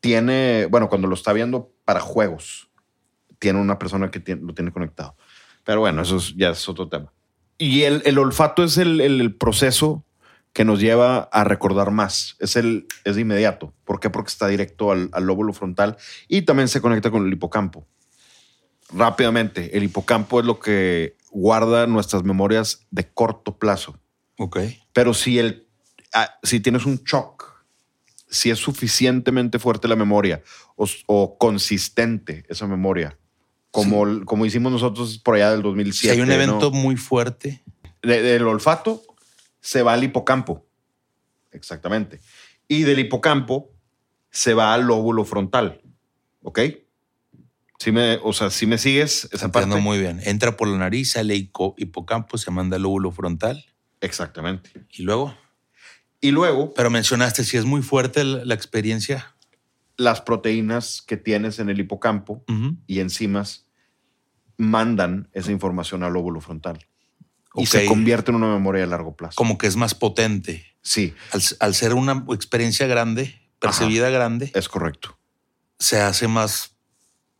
tiene. Bueno, cuando lo está viendo para juegos, tiene una persona que tiene- lo tiene conectado. Pero bueno, eso es- ya es otro tema. Y el, el olfato es el, el- el proceso que nos lleva a recordar más. Es, el, es de inmediato. ¿Por qué? Porque está directo al, al lóbulo frontal y también se conecta con el hipocampo. Rápidamente, el hipocampo es lo que guarda nuestras memorias de corto plazo. Ok. Pero si, el, ah, si tienes un shock, si es suficientemente fuerte la memoria o, o consistente esa memoria, como, como hicimos nosotros por allá del 2007. Si hay un ¿no? evento muy fuerte, De- del olfato se va al hipocampo. Exactamente. Y del hipocampo se va al lóbulo frontal. ¿Ok? Si me, o sea, si me sigues esa parte. entiendo muy bien. Entra por la nariz, sale hipocampo, se manda al lóbulo frontal Exactamente. y luego. Y luego, Pero mencionaste si es muy fuerte la, experiencia. las proteínas que tienes en el hipocampo y enzimas mandan esa información al lóbulo frontal. Y se convierte en una memoria a largo plazo. Como que es más potente. Sí, Al, al ser una experiencia grande, percibida grande, es correcto. se hace más,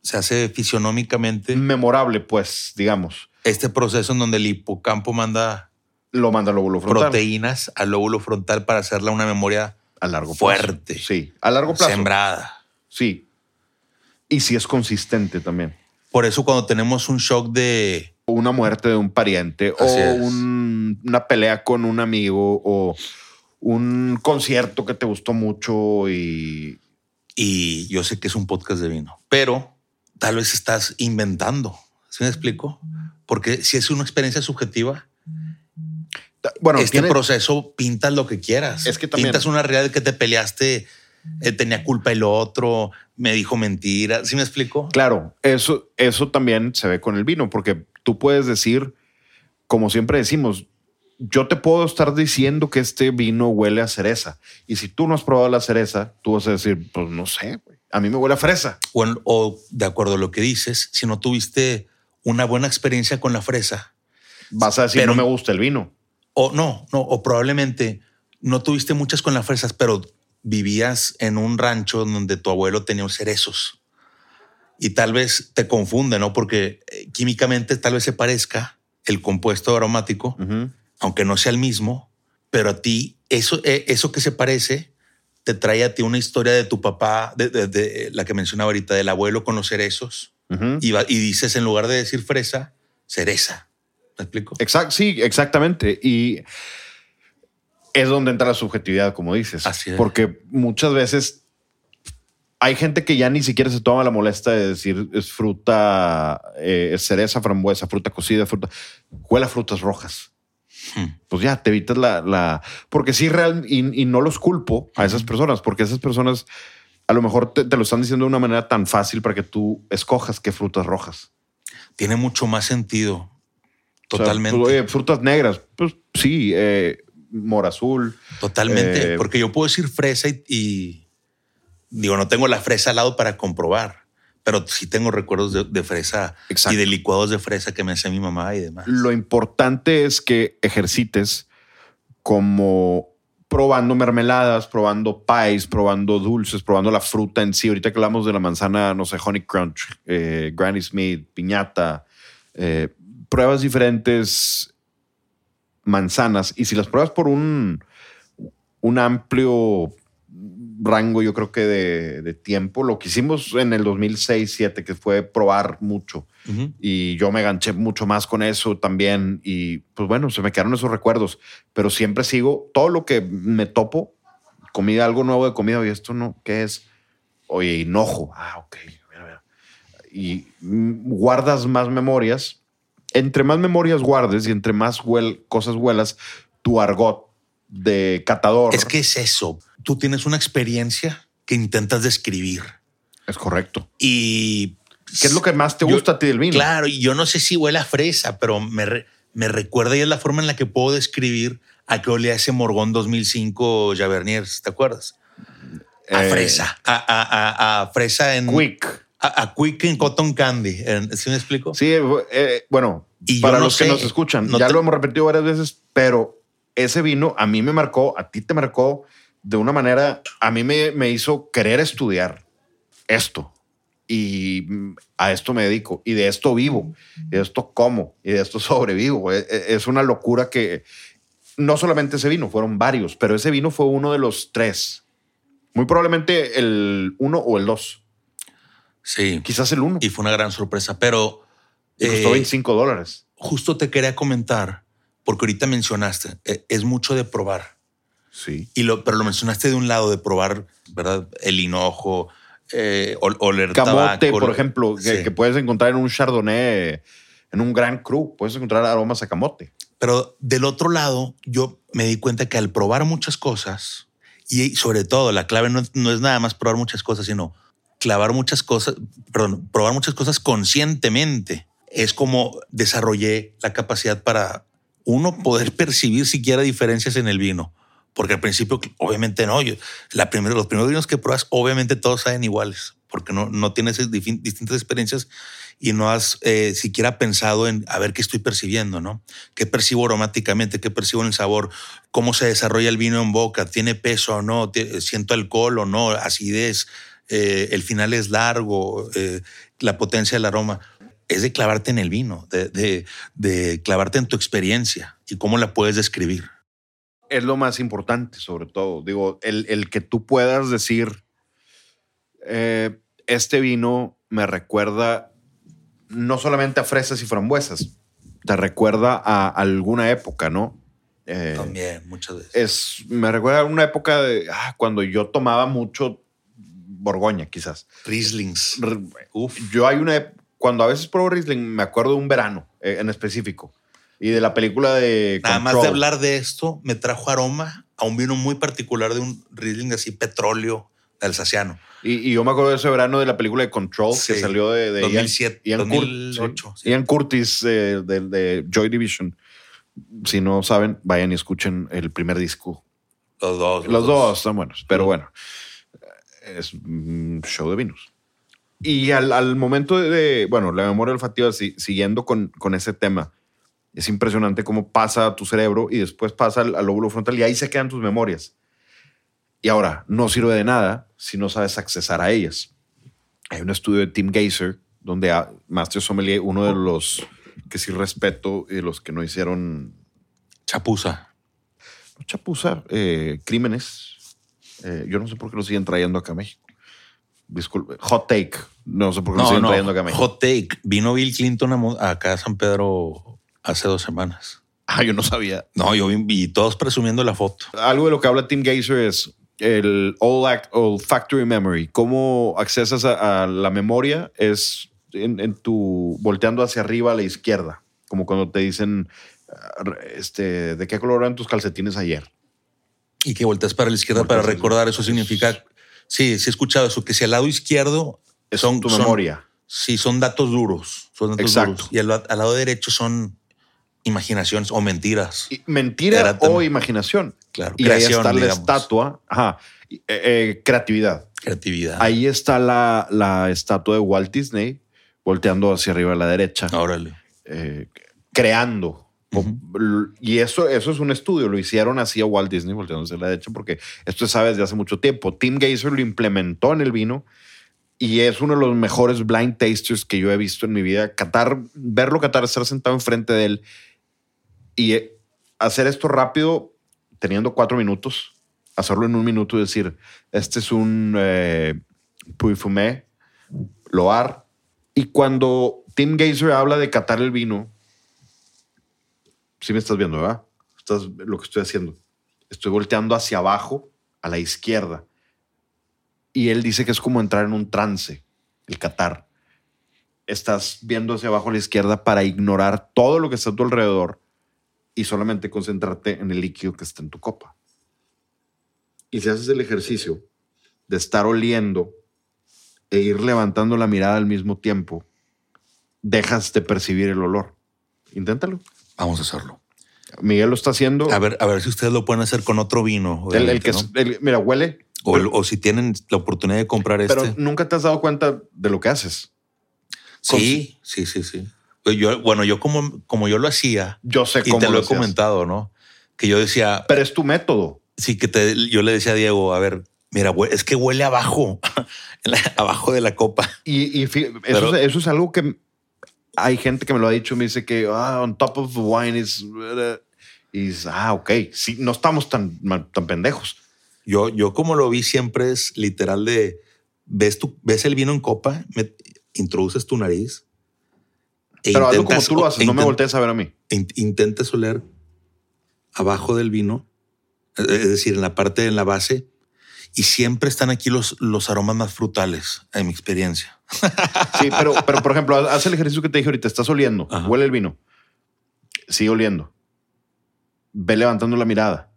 se hace fisionómicamente Memorable, pues, digamos. este proceso en donde el hipocampo manda Lo manda al lóbulo frontal. proteínas al lóbulo frontal para hacerla una memoria A largo plazo. Fuerte. Sí, a largo plazo. sembrada. Sí. Y si es consistente también. Por eso cuando tenemos un shock de Una muerte de un pariente o Así es. un- una pelea con un amigo o un concierto que te gustó mucho y y yo sé que es un podcast de vino, pero tal vez estás inventando. ¿Sí me explico? Porque si es una experiencia subjetiva, bueno, este tiene- proceso pintas lo que quieras. Es que también- pintas una realidad que te peleaste, eh, tenía culpa el otro, me dijo mentira. ¿Sí me explico? Claro, eso, eso también se ve con el vino, porque tú puedes decir, como siempre decimos, yo te puedo estar diciendo que este vino huele a cereza. Y si tú no has probado la cereza, tú vas a decir, pues no sé, güey, a mí me huele a fresa. O, en- o de acuerdo a lo que dices, si no tuviste una buena experiencia con la fresa, Vas a decir, Pero- no me gusta el vino. o no, no, o probablemente no tuviste muchas con las fresas, pero vivías en un rancho donde tu abuelo tenía cerezos. Y tal vez te confunde, ¿no? Porque eh, químicamente tal vez se parezca el compuesto aromático, aunque no sea el mismo, pero a ti eso, eh, eso que se parece te trae a ti una historia de tu papá, de, de- de la que mencionaba ahorita, del abuelo con los cerezos, y, va- y dices en lugar de decir fresa, cereza. ¿Me explico? Exact, sí, exactamente. Y es donde entra la subjetividad, como dices. Así es. Porque muchas veces hay gente que ya ni siquiera se toma la molestia de decir es fruta, eh, es cereza, frambuesa, fruta cocida, fruta. Huele a frutas rojas. Hmm. Pues ya te evitas la. la porque sí, real, y, y no los culpo a esas personas, porque esas personas a lo mejor te, te lo están diciendo de una manera tan fácil para que tú escojas qué frutas rojas. Tiene mucho más sentido. O sea, Totalmente. pues, oye, frutas negras, pues sí, eh, mora azul. Totalmente. eh, porque yo puedo decir fresa y, y digo, no tengo la fresa al lado para comprobar, pero sí tengo recuerdos de, de fresa Exacto. y de licuados de fresa que me hacía mi mamá y demás. Lo importante es que ejercites como probando mermeladas, probando pies, probando dulces, probando la fruta en sí. Ahorita que hablamos de la manzana, no sé, Honey Crunch, eh, Granny Smith, piñata, eh, pruebas diferentes manzanas y si las pruebas por un, un amplio rango, yo creo que de, de tiempo. Lo que hicimos en el 2006-2007, que fue probar mucho. Ujú. Y yo me ganché mucho más con eso también. Y pues bueno, se me quedaron esos recuerdos. Pero siempre sigo, todo lo que me topo, comida, algo nuevo de comida, y esto no, ¿qué es? Oye, hinojo. Ah, ok. mira, mira. Y guardas más memorias. Entre más memorias guardes y entre más huel- cosas huelas, tu argot de catador. Es que es eso. Tú tienes una experiencia que intentas describir Es correcto. y ¿Qué es lo que más te Yo- gusta a ti del vino? Claro, y yo no sé si huele a fresa, pero me, me recuerda y es la forma en la que puedo describir a qué olía ese Morgón 2005 Javerniers, ¿te acuerdas? A Eh, fresa, a, a- a- a fresa en... Quick. A, quick en cotton candy, ¿sí me explico? Sí, eh, bueno, Y yo para no los que nos escuchan, no ya te- lo hemos repetido varias veces, pero ese vino a mí me marcó, a ti te marcó de una manera, a mí me, me hizo querer estudiar esto. Y mm, a esto me dedico, y de esto vivo, y de esto como, y de esto sobrevivo. E- e- Es una locura que no solamente ese vino, fueron varios, pero ese vino fue uno de los tres. Muy probablemente el uno o el dos, Sí, quizás el uno. y fue una gran sorpresa, pero Y costó eh, 25 dólares. justo te quería comentar, porque ahorita mencionaste, eh, es mucho de probar. Sí. Y lo, pero lo mencionaste de un lado de probar, ¿verdad? El hinojo, eh, ol- oler camote, tabaco, por ejemplo, que, que puedes encontrar en un chardonnay, en un gran cru, puedes encontrar aromas a camote. Pero del otro lado, yo me di cuenta que al probar muchas cosas, y sobre todo la clave no, no es nada más probar muchas cosas, sino clavar muchas cosas, perdón, probar muchas cosas conscientemente. Es como desarrollé la capacidad para uno poder percibir siquiera diferencias en el vino. Porque al principio, obviamente no. Yo, la primera, los primeros vinos que pruebas, obviamente todos saben iguales, porque no, no tienes distintas experiencias y no has eh, siquiera pensado en a ver qué estoy percibiendo, ¿no? ¿Qué percibo aromáticamente? ¿Qué percibo en el sabor? ¿Cómo se desarrolla el vino en boca? ¿Tiene peso o no? ¿Tie- ¿Siento alcohol o no? ¿Acidez? Eh, ¿El final es largo? Eh, ¿La potencia del aroma? Es de clavarte en el vino, de, de- de clavarte en tu experiencia y cómo la puedes describir. Es lo más importante, sobre todo. Digo, el, el que tú puedas decir, eh, este vino me recuerda no solamente a fresas y frambuesas, te recuerda a alguna época, ¿no? Eh, También, muchas veces. es, me recuerda a una época de ah, cuando yo tomaba mucho Borgoña, quizás. Rieslings. Uf. Yo hay una. Cuando a veces pruebo Riesling, me acuerdo de un verano eh, en específico y de la película de. Nada más de hablar de esto, me trajo aroma a un vino muy particular de un Riesling así, petróleo alsaciano. Y, y yo me acuerdo de ese verano de la película de Control que Sí. salió de, de 2007, Ian, Ian Cur- 2008, sí. sí. Ian Curtis eh, de, de Joy Division. Si no saben, vayan y escuchen el primer disco. Los dos. Los dos están buenos, pero bueno, es un show de vinos. Y al, al momento de, bueno, la memoria olfativa, si- siguiendo con, con ese tema, es impresionante cómo pasa a tu cerebro y después pasa al, al lóbulo frontal y ahí se quedan tus memorias. Y ahora, no sirve de nada si no sabes accesar a ellas. Hay un estudio de Tim Gazer donde a Master Sommelier, uno de los que sí respeto y de los que no hicieron Chapuza. no, chapuza, eh, crímenes. Eh, yo no sé por qué lo siguen trayendo acá a México. Disculpe, hot take. No sé por qué lo No, siguen no. trayendo acá a México. Hot take. Vino Bill Clinton a acá a San Pedro hace dos semanas. Ah, yo no sabía. No, yo vi vi todos presumiendo la foto. Algo de lo que habla Tim Gazer es el all act, olfactory memory. Cómo accesas a, a la memoria es en, en tu volteando hacia arriba a la izquierda. Como cuando te dicen, ah, este, ¿de qué color eran tus calcetines ayer? Y que volteas para la izquierda Volteas para recordar. Eso significa. Sí, sí he escuchado eso, que si al lado izquierdo Es son tu son- memoria. Sí, son datos duros. Son datos Exacto. duros. Y al, la- al lado derecho son imaginaciones o mentiras. Y- Mentira Era o también- imaginación. Claro. Y ahí está la digamos. estatua. Ajá. Eh, eh, creatividad. Creatividad. Ahí está la, la estatua de Walt Disney volteando hacia arriba a la derecha, Órale. eh, creando. Y eso, eso es un estudio. Lo hicieron así a Walt Disney volteando hacia la derecha porque esto sabe desde hace mucho tiempo. Tim Gazer lo implementó en el vino y es uno de los mejores blind tasters que yo he visto en mi vida. Catar, verlo catar, estar sentado enfrente de él y eh, hacer esto rápido, teniendo cuatro minutos hacerlo en un minuto y decir, este es un eh, Puy Fumé, Loar. Y cuando Tim Gazer habla de catar el vino, sí me estás viendo, ¿verdad? Estás lo que estoy haciendo. Estoy volteando hacia abajo, a la izquierda. Y él dice que es como entrar en un trance, el catar. Estás viendo hacia abajo a la izquierda para ignorar todo lo que está a tu alrededor y solamente concentrarte en el líquido que está en tu copa. Y si haces el ejercicio de estar oliendo e ir levantando la mirada al mismo tiempo, dejas de percibir el olor. Inténtalo. Vamos a hacerlo. Miguel lo está haciendo. A ver, a ver si ustedes lo pueden hacer con otro vino. El, que, ¿no? es- el- mira, huele, o, pero- o si tienen la oportunidad de comprar este. pero nunca te has dado cuenta de lo que haces. sí, sí, sí, sí. Pues Yo, bueno, yo como, como yo lo hacía, Yo sé y cómo te lo he hacías, comentado, ¿no? Que yo decía, Pero es tu método. sí que te, yo le decía a Diego, a ver, mira, es que huele abajo, abajo de la copa. Y, y Pero- eso, es, eso es algo que hay gente que me lo ha dicho, me dice que ah, on top of the wine is... Y dices, ah, ok, sí, no estamos tan, tan pendejos. Yo, yo como lo vi siempre es literal de, ves, tu, ves el vino en copa, me- introduces tu nariz. e Pero hazlo como tú lo haces, e no me voltees a ver a mí. in- intentes oler abajo del vino, es es decir, en la parte de la base, y siempre están aquí los, los aromas más frutales, en mi experiencia. Sí, pero, pero por ejemplo, haz el ejercicio que te dije ahorita, estás oliendo, Ajá. huele el vino, sigue oliendo, ve levantando la mirada,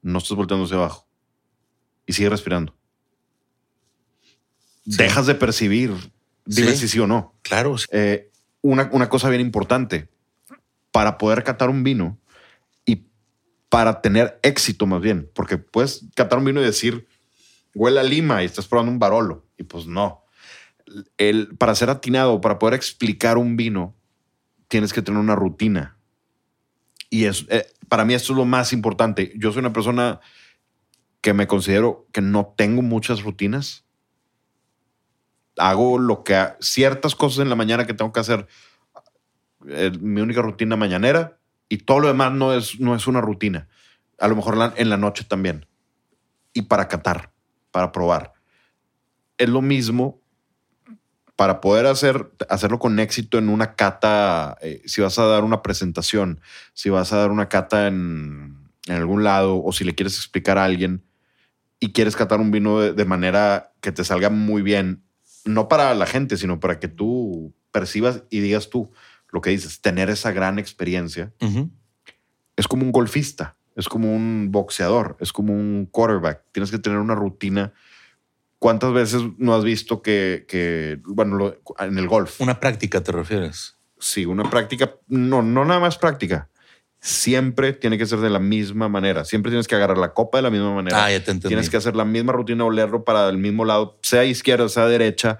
no estás volteando hacia abajo y sigue respirando. Sí. Dejas de percibir, dime Sí. si sí o no. Claro, sí. Eh, una, una cosa bien importante, para poder catar un vino para tener éxito más bien, porque puedes catar un vino y decir, huele a lima y estás probando un barolo, y pues no. El, para ser atinado, para poder explicar un vino, tienes que tener una rutina. Y es, eh, para mí esto es lo más importante. Yo soy una persona que me considero que no tengo muchas rutinas. Hago lo que ciertas cosas en la mañana que tengo que hacer. eh, mi única rutina mañanera y todo lo demás no es, no es una rutina. A lo mejor en la noche también. Y para catar, para probar. Es lo mismo para poder hacer, hacerlo con éxito en una cata, eh, si vas a dar una presentación, si vas a dar una cata en, en algún lado o si le quieres explicar a alguien y quieres catar un vino de manera que te salga muy bien, no para la gente, sino para que tú percibas y digas tú lo que dices, tener esa gran experiencia. Ujú. Es como un golfista, es como un boxeador, es como un quarterback. Tienes que tener una rutina. ¿Cuántas veces no has visto que, que bueno, lo- en el golf? Una práctica, ¿te refieres? Sí, una práctica, no, no nada más práctica. Siempre tiene que ser de la misma manera. Siempre tienes que agarrar la copa de la misma manera. Ah, ya te entendí. Tienes que hacer la misma rutina, olerlo para el mismo lado, sea izquierda, sea derecha,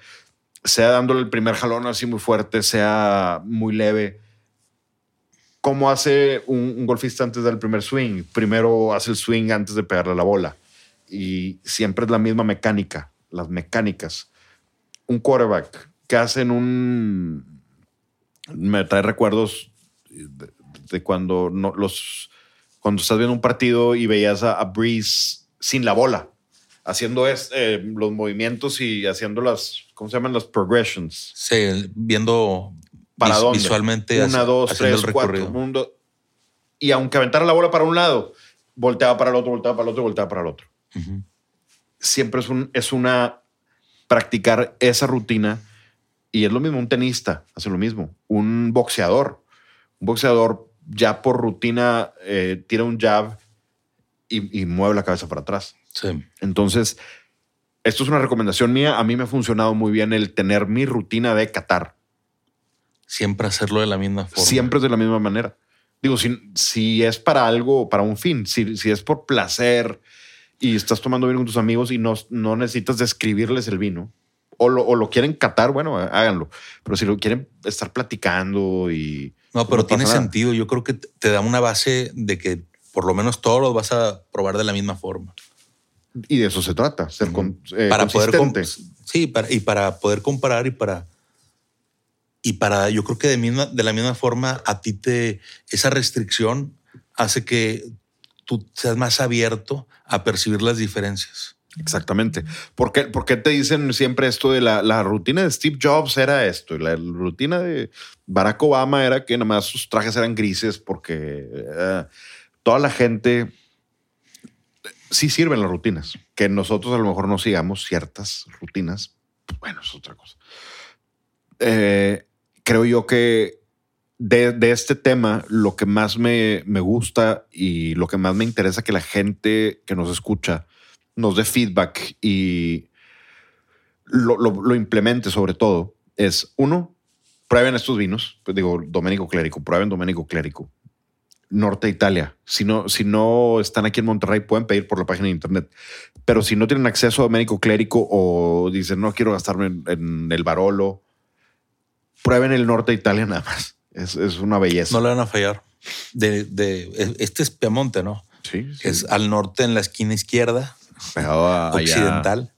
sea dándole el primer jalón así muy fuerte, sea muy leve. ¿Cómo hace un, golfista antes del primer swing? Primero hace el swing antes de pegarle la bola. Y siempre es la misma mecánica, las mecánicas. Un quarterback que hacen un... Me trae recuerdos de, de cuando no, los cuando estás viendo un partido y veías a, a Breeze sin la bola, haciendo es, eh, los movimientos y haciendo las, ¿cómo se llaman? Las progressions. Sí, viendo ¿Para vis- visualmente Una, dos, tres, cuatro. un, do- y aunque aventara la bola para un lado, volteaba para el otro, volteaba para el otro, volteaba para el otro. Siempre es, un, es una practicar esa rutina y es lo mismo un tenista, hace lo mismo. Un boxeador, un boxeador ya por rutina eh, tira un jab y, y mueve la cabeza para atrás. Sí. Entonces, esto es una recomendación mía. A mí me ha funcionado muy bien el tener mi rutina de catar. Siempre hacerlo de la misma forma. Siempre es de la misma manera. Digo, si, si es para algo, para un fin, si, si es por placer y estás tomando vino con tus amigos y no, no necesitas describirles el vino o lo, o lo quieren catar, bueno, háganlo. Pero si lo quieren estar platicando y... No, pero no tiene nada. sentido. Yo creo que te te da una base de que por lo menos todos los vas a probar de la misma forma. Y de eso se trata, ser con, eh, para poder sí, para, y para poder comparar y para y para yo creo que de misma de la misma forma a ti te esa restricción hace que tú seas más abierto a percibir las diferencias. Exactamente. ¿Por qué, por qué te dicen siempre esto de la, la rutina de Steve Jobs era esto? Y la rutina de Barack Obama era que nada más sus trajes eran grises porque eh, toda la gente sí sirven las rutinas. Que nosotros a lo mejor no sigamos ciertas rutinas, pues bueno, es otra cosa. Eh, creo yo que de, este tema, lo que más me, me gusta y lo que más me interesa que la gente que nos escucha nos dé feedback y lo, implemente sobre todo es, uno, prueben estos vinos, pues digo, Doménico Clérico, prueben Doménico Clérico, Norte Italia. Si no, si no están aquí en Monterrey, pueden pedir por la página de internet. Pero si no tienen acceso a Doménico Clérico o dicen, no quiero gastarme en, en el Barolo, prueben el Norte Italia nada más. Es, es una belleza. No le van a fallar. De, de, este es Piamonte, ¿no? Sí, sí. Es al norte en la esquina izquierda, Pegado occidental,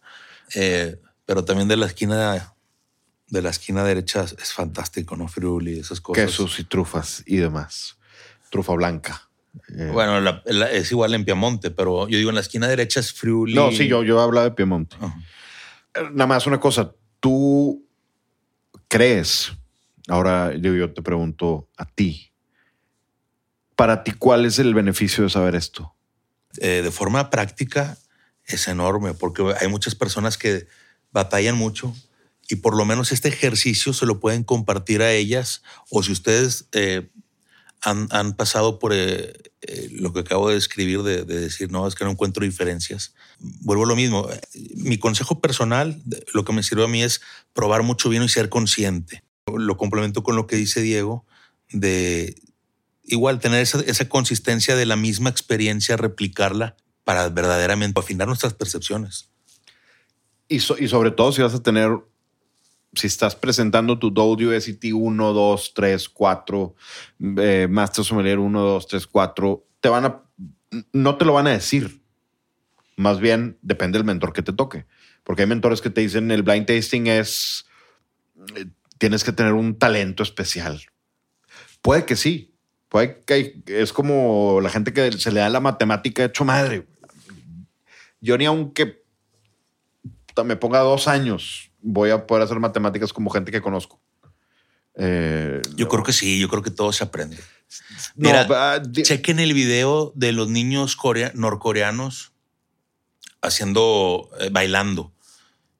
eh, pero también de la esquina de la esquina derecha es fantástico, ¿no? Friuli, esas cosas. Quesos y trufas y demás. Trufa blanca. Eh, bueno, la, la, es igual en Piamonte, pero yo digo en la esquina derecha es Friuli. No, sí, yo, yo hablaba de Piamonte. Uh -huh. Nada más una cosa. ¿Tú crees? Ahora yo, yo te pregunto a ti. Para ti, ¿cuál es el beneficio de saber esto? Eh, de forma práctica es enorme porque hay muchas personas que batallan mucho y por lo menos este ejercicio se lo pueden compartir a ellas o si ustedes eh, han, pasado por eh, eh, lo que acabo de describir de, de, decir, no, es que no encuentro diferencias. Vuelvo a lo mismo. Mi consejo personal, lo que me sirve a mí es probar mucho vino y ser consciente. Lo complemento con lo que dice Diego de igual tener esa, consistencia de la misma experiencia, replicarla para verdaderamente afinar nuestras percepciones. Y, y sobre todo si vas a tener si estás presentando tu WSET 1, 2, 3, 4, eh, Master Sommelier 1, 2, 3, 4, te van a, no te lo van a decir. Más bien depende del mentor que te toque. Porque hay mentores que te dicen el blind tasting es, eh, tienes que tener un talento especial. Puede que sí. Puede que es como la gente que se le da la matemática hecho madre. Yo ni aunque me ponga dos años voy a poder hacer matemáticas como gente que conozco. Eh, yo no. creo que sí, yo creo que todo se aprende. Mira, no, uh, chequen el video de los niños corea norcoreanos haciendo, eh, bailando.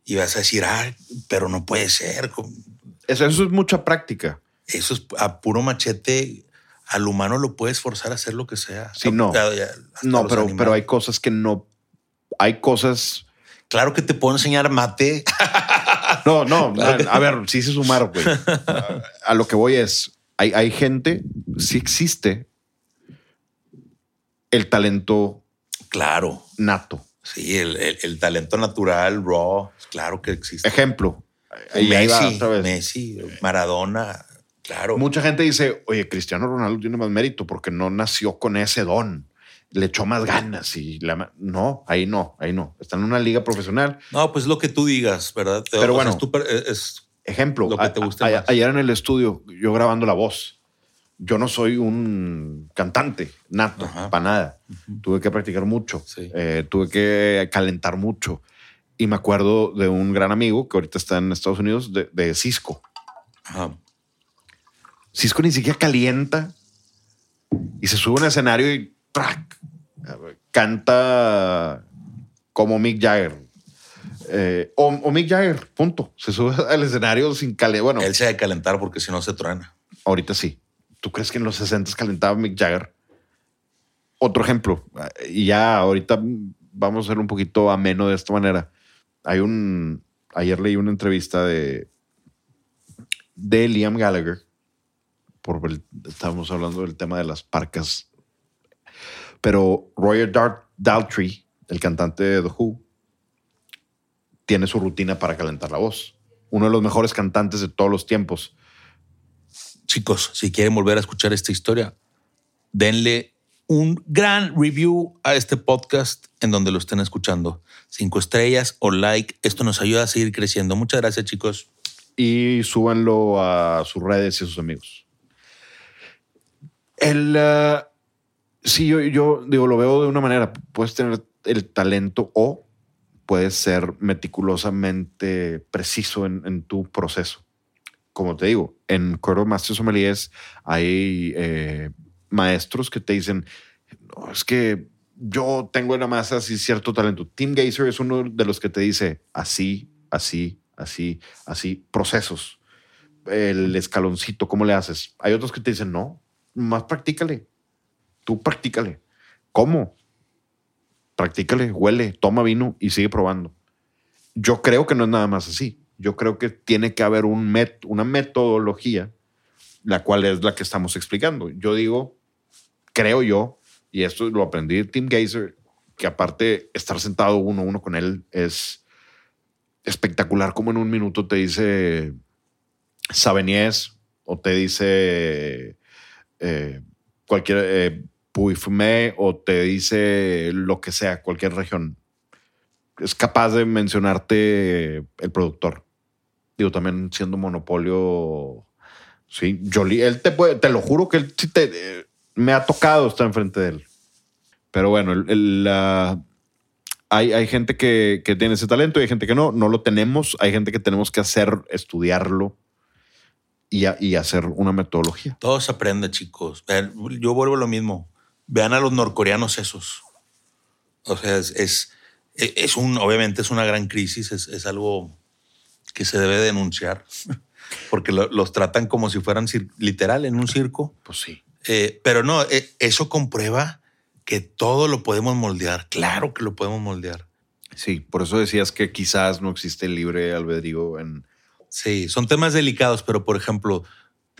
Y vas a decir, ah, pero no puede ser. Eso, eso es mucha práctica. Eso es a puro machete. Al humano lo puedes forzar a hacer lo que sea. Sí, no. No, pero, pero hay cosas que no. Hay cosas. Claro que te puedo enseñar mate. No, no, a, ver, sí se sumar, güey. A, a, lo que voy es, hay, hay gente, sí existe el talento claro nato. Sí, el, el, el talento natural, raw, claro que existe. Ejemplo. Messi, Messi, Maradona, claro. Mucha gente dice, oye, Cristiano Ronaldo tiene más mérito porque no nació con ese don le echó más ganas y la, no, ahí no, ahí no. Está en una liga profesional. No, pues lo que tú digas, ¿verdad? Pero bueno, es, tu, es ejemplo, lo que te gusta. A, a, ayer en el estudio, yo grabando la voz, yo no soy un cantante nato, para nada. Uh -huh. Tuve que practicar mucho, sí. eh, tuve que calentar mucho. Y me acuerdo de un gran amigo que ahorita está en Estados Unidos, de, de Cisco. Ajá. Cisco ni siquiera calienta y se sube a un escenario y ¡trac! canta como Mick Jagger. Eh, o, o, Mick Jagger, punto. Se sube al escenario sin calentar. Bueno, él se ha de calentar porque si no se truena. Ahorita sí. ¿Tú crees que en los 60 calentaba Mick Jagger? Otro ejemplo, y ya ahorita vamos a ser un poquito ameno de esta manera. Hay un. Ayer leí una entrevista de, de Liam Gallagher. Por el, estábamos hablando del tema de las parcas pero Roger Dart Daltrey, el cantante de The Who, tiene su rutina para calentar la voz. Uno de los mejores cantantes de todos los tiempos. Chicos, si quieren volver a escuchar esta historia, denle un gran review a este podcast en donde lo estén escuchando. Cinco estrellas o like. Esto nos ayuda a seguir creciendo. Muchas gracias, chicos. Y súbanlo a sus redes y a sus amigos. El, uh, Sí, yo, yo digo, lo veo de una manera. Puedes tener el talento o puedes ser meticulosamente preciso en, en tu proceso. Como te digo, en Coro Master Sommeliers hay eh, maestros que te dicen, no, es que yo tengo nada más así cierto talento. Tim Gazer es uno de los que te dice así, así, así, así, procesos. El escaloncito, ¿cómo le haces? Hay otros que te dicen, no, más practícale. Tú practícale. ¿Cómo? Practícale, huele, toma vino y sigue probando. Yo creo que no es nada más así. Yo creo que tiene que haber un met una metodología, la cual es la que estamos explicando. Yo digo, creo yo, y esto lo aprendí de Tim Gazer, que aparte estar sentado uno a uno con él es espectacular como en un minuto te dice Sabenies o te dice eh, cualquier eh, Puy-Fumé o te dice lo que sea, cualquier región. Es capaz de mencionarte el productor. Digo, también siendo monopolio. Sí, Jolie, él te te lo juro que él sí te, eh, me ha tocado estar enfrente de él. Pero bueno, el, hay, hay gente que, que tiene ese talento y hay gente que no. No lo tenemos. Hay gente que tenemos que hacer, estudiarlo y, y hacer una metodología. Todo se aprende, chicos. Vean, yo vuelvo a lo mismo. Vean a los norcoreanos esos. O sea, es, es, es un, obviamente es una gran crisis, es, es algo que se debe denunciar, porque lo- los tratan como si fueran literal en un circo. Pues sí. Eh, pero no, eh, eso comprueba que todo lo podemos moldear. Claro que lo podemos moldear. Sí, por eso decías que quizás no existe el libre albedrío en... Sí, son temas delicados, pero por ejemplo,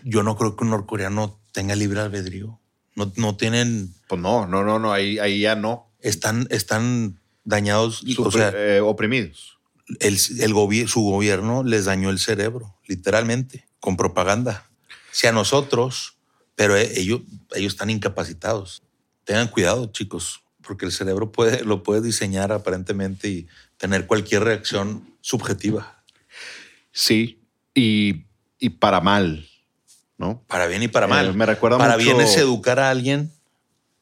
yo no creo que un norcoreano tenga libre albedrío. No, no tienen, Pues no, no, no, no, ahí, ahí ya no. están, están dañados. o Supre- sea, eh, oprimidos. el, el gobi- su gobierno les dañó el cerebro, literalmente, con propaganda. Si a nosotros, pero e- ellos, ellos están incapacitados. Tengan cuidado, chicos, porque el cerebro puede, lo puede diseñar aparentemente y tener cualquier reacción subjetiva, Sí, y, y para mal, ¿no? para bien y para Eh, mal. me recuerda para mucho- bien es educar a alguien,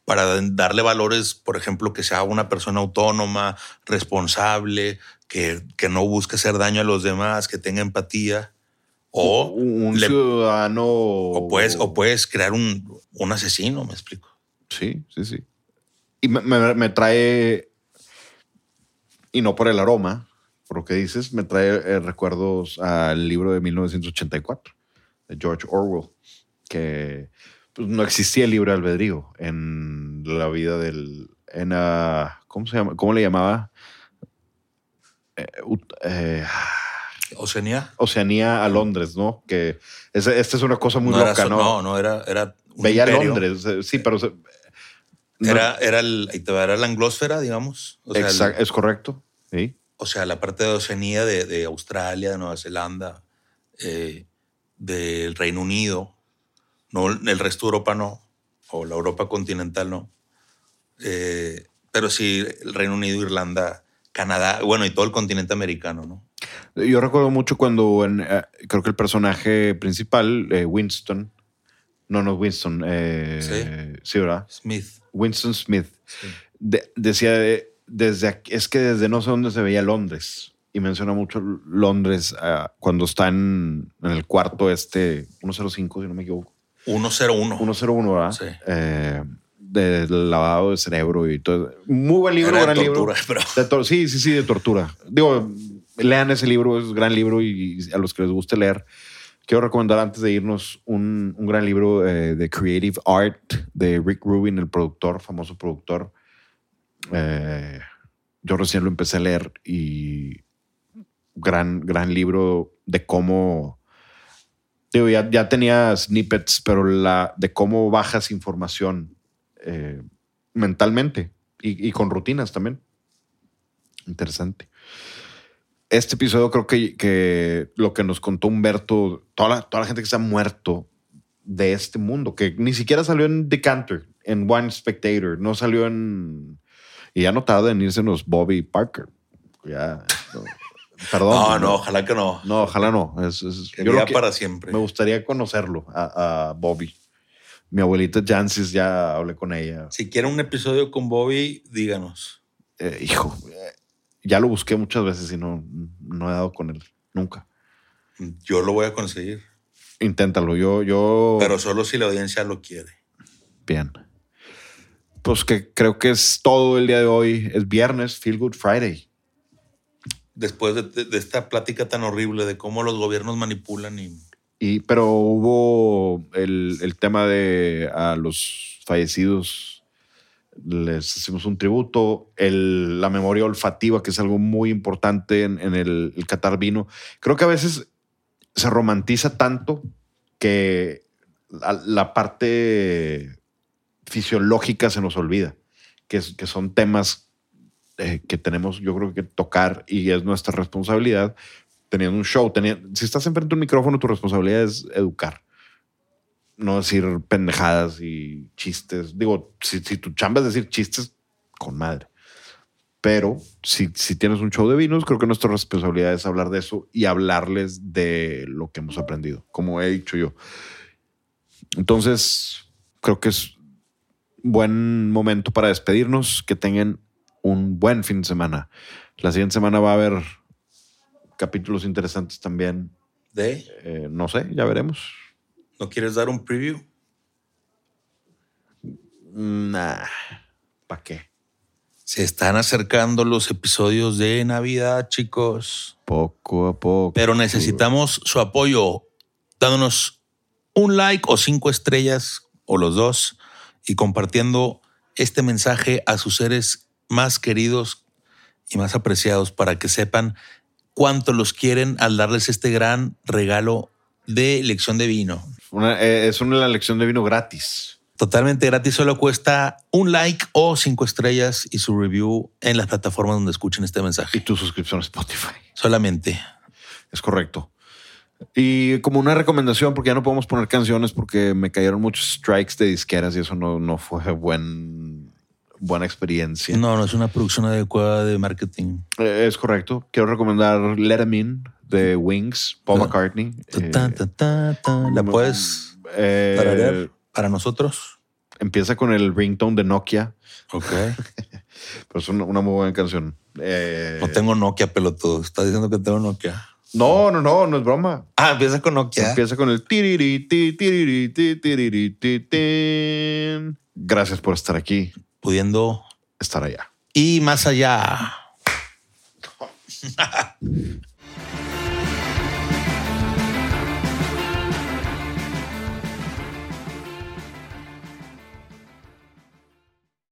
para darle valores, por ejemplo, que sea una persona autónoma, responsable, que, que no busque hacer daño a los demás, que tenga empatía. O, un le- ciudadano... o puedes, o puedes crear un, un asesino, me explico. Sí, sí, sí. Y me, me- me trae, y no por el aroma, por lo que dices, me trae eh, recuerdos al libro de 1984 de George Orwell, que pues, no existía el libre albedrío en la vida del... En, ¿Cómo se llama? ¿Cómo le llamaba? Eh, eh, Oceanía. Oceanía a Londres, ¿no? Que esta es una cosa muy no, loca, ¿no? no, no, era, era un Veía imperio. Londres, sí, pero... no- Era, el, la anglósfera, digamos. O sea, el- Exact- es correcto. Sí. o sea, la parte de Oceanía de, de Australia, de Nueva Zelanda, eh, del Reino Unido, no el resto de Europa no, o la Europa continental no. Eh, pero sí, el Reino Unido, Irlanda, Canadá, bueno, y todo el continente americano, ¿no? Yo recuerdo mucho cuando en, eh, creo que el personaje principal, eh, Winston, no, no Winston, eh, sí. ¿verdad? Smith. Winston Smith, sí. de- decía, de- desde aquí- es que desde no sé dónde se veía Londres. Y menciona mucho Londres ah, cuando está en, en el cuarto este 105, si no me equivoco. 101. 101, ¿verdad? Sí. Eh, del lavado de cerebro y todo. Muy buen libro, Era de libro. tortura, pero- De tor- sí, sí, sí, de tortura. Digo, lean ese libro, es un gran libro y a los que les guste leer, quiero recomendar antes de irnos un, un gran libro eh, de Creative Art de Rick Rubin, el productor, famoso productor. Eh, yo recién lo empecé a leer y gran, gran libro de cómo... Digo, ya, ya tenía snippets, pero la de cómo bajas información eh, mentalmente y, y con rutinas también. Interesante. Este episodio creo que, que lo que nos contó Humberto, toda la, toda la gente que se ha muerto de este mundo, que ni siquiera salió en Decanter, en One Spectator, no salió en... Y ya no tarda en irse los Bobby Parker. Ya, perdón. No, no, ojalá que no. No, ojalá no. Es, es- Que yo que- para siempre. me gustaría conocerlo, a, a Bobby. Mi abuelita Jancis, ya hablé con ella. Si quieren un episodio con Bobby, díganos. Eh, hijo, eh, ya lo busqué muchas veces y no, no he dado con él. Nunca. Yo lo voy a conseguir. Inténtalo. Yo, yo. Pero solo si la audiencia lo quiere. Bien. Pues que creo que es todo el día de hoy. Es viernes, Feel Good Friday. Después de, esta plática tan horrible de cómo los gobiernos manipulan y pero hubo el, el tema de a los fallecidos. Les hicimos un tributo. El- la memoria olfativa, que es algo muy importante en, el, el Qatar vino. Creo que a veces se romantiza tanto que la, la parte fisiológica se nos olvida, que, que son temas eh, que tenemos, yo creo que tocar y es nuestra responsabilidad teniendo un show. teni- si estás enfrente de un micrófono, tu responsabilidad es educar. No decir pendejadas y chistes. Digo, si, si tu chamba es decir chistes, con madre. Pero si, si tienes un show de vinos, creo que nuestra responsabilidad es hablar de eso y hablarles de lo que hemos aprendido, como he dicho yo. Entonces, creo que es buen momento para despedirnos. Que tengan un buen fin de semana. La siguiente semana va a haber capítulos interesantes también. de. Eh, no sé, ya veremos. ¿No quieres dar un preview? Nah, ¿para qué? Se están acercando los episodios de Navidad, chicos. Poco a poco. Pero necesitamos su apoyo dándonos un like o cinco estrellas o los dos y compartiendo este mensaje a sus seres más queridos y más apreciados para que sepan cuánto los quieren al darles este gran regalo de lección de vino. Una- eh, es una lección de vino gratis. Totalmente gratis, solo cuesta un like o cinco estrellas y su review en las plataformas donde escuchen este Y mensaje. tu suscripción a Spotify. Solamente. Es correcto. Y como una recomendación, porque ya no podemos poner canciones porque me cayeron muchos strikes de disqueras y eso no, no fue buen, buena experiencia. No, no es una producción adecuada de marketing. Eh, Es correcto. Quiero recomendar Let 'Em In de Wings, Paul Ah. McCartney. Ta, ta, ta, ta, ta. ¿La puedes eh, tararear para nosotros? empieza con el ringtone de Nokia, Ok. pero es una, una muy buena canción. Eh, No tengo Nokia, pelotudo. Estás diciendo que tengo Nokia. no, no, no, no es broma. Ah, empieza con Nokia. Empieza con el. Gracias por estar aquí, Pudiendo estar allá. y más allá.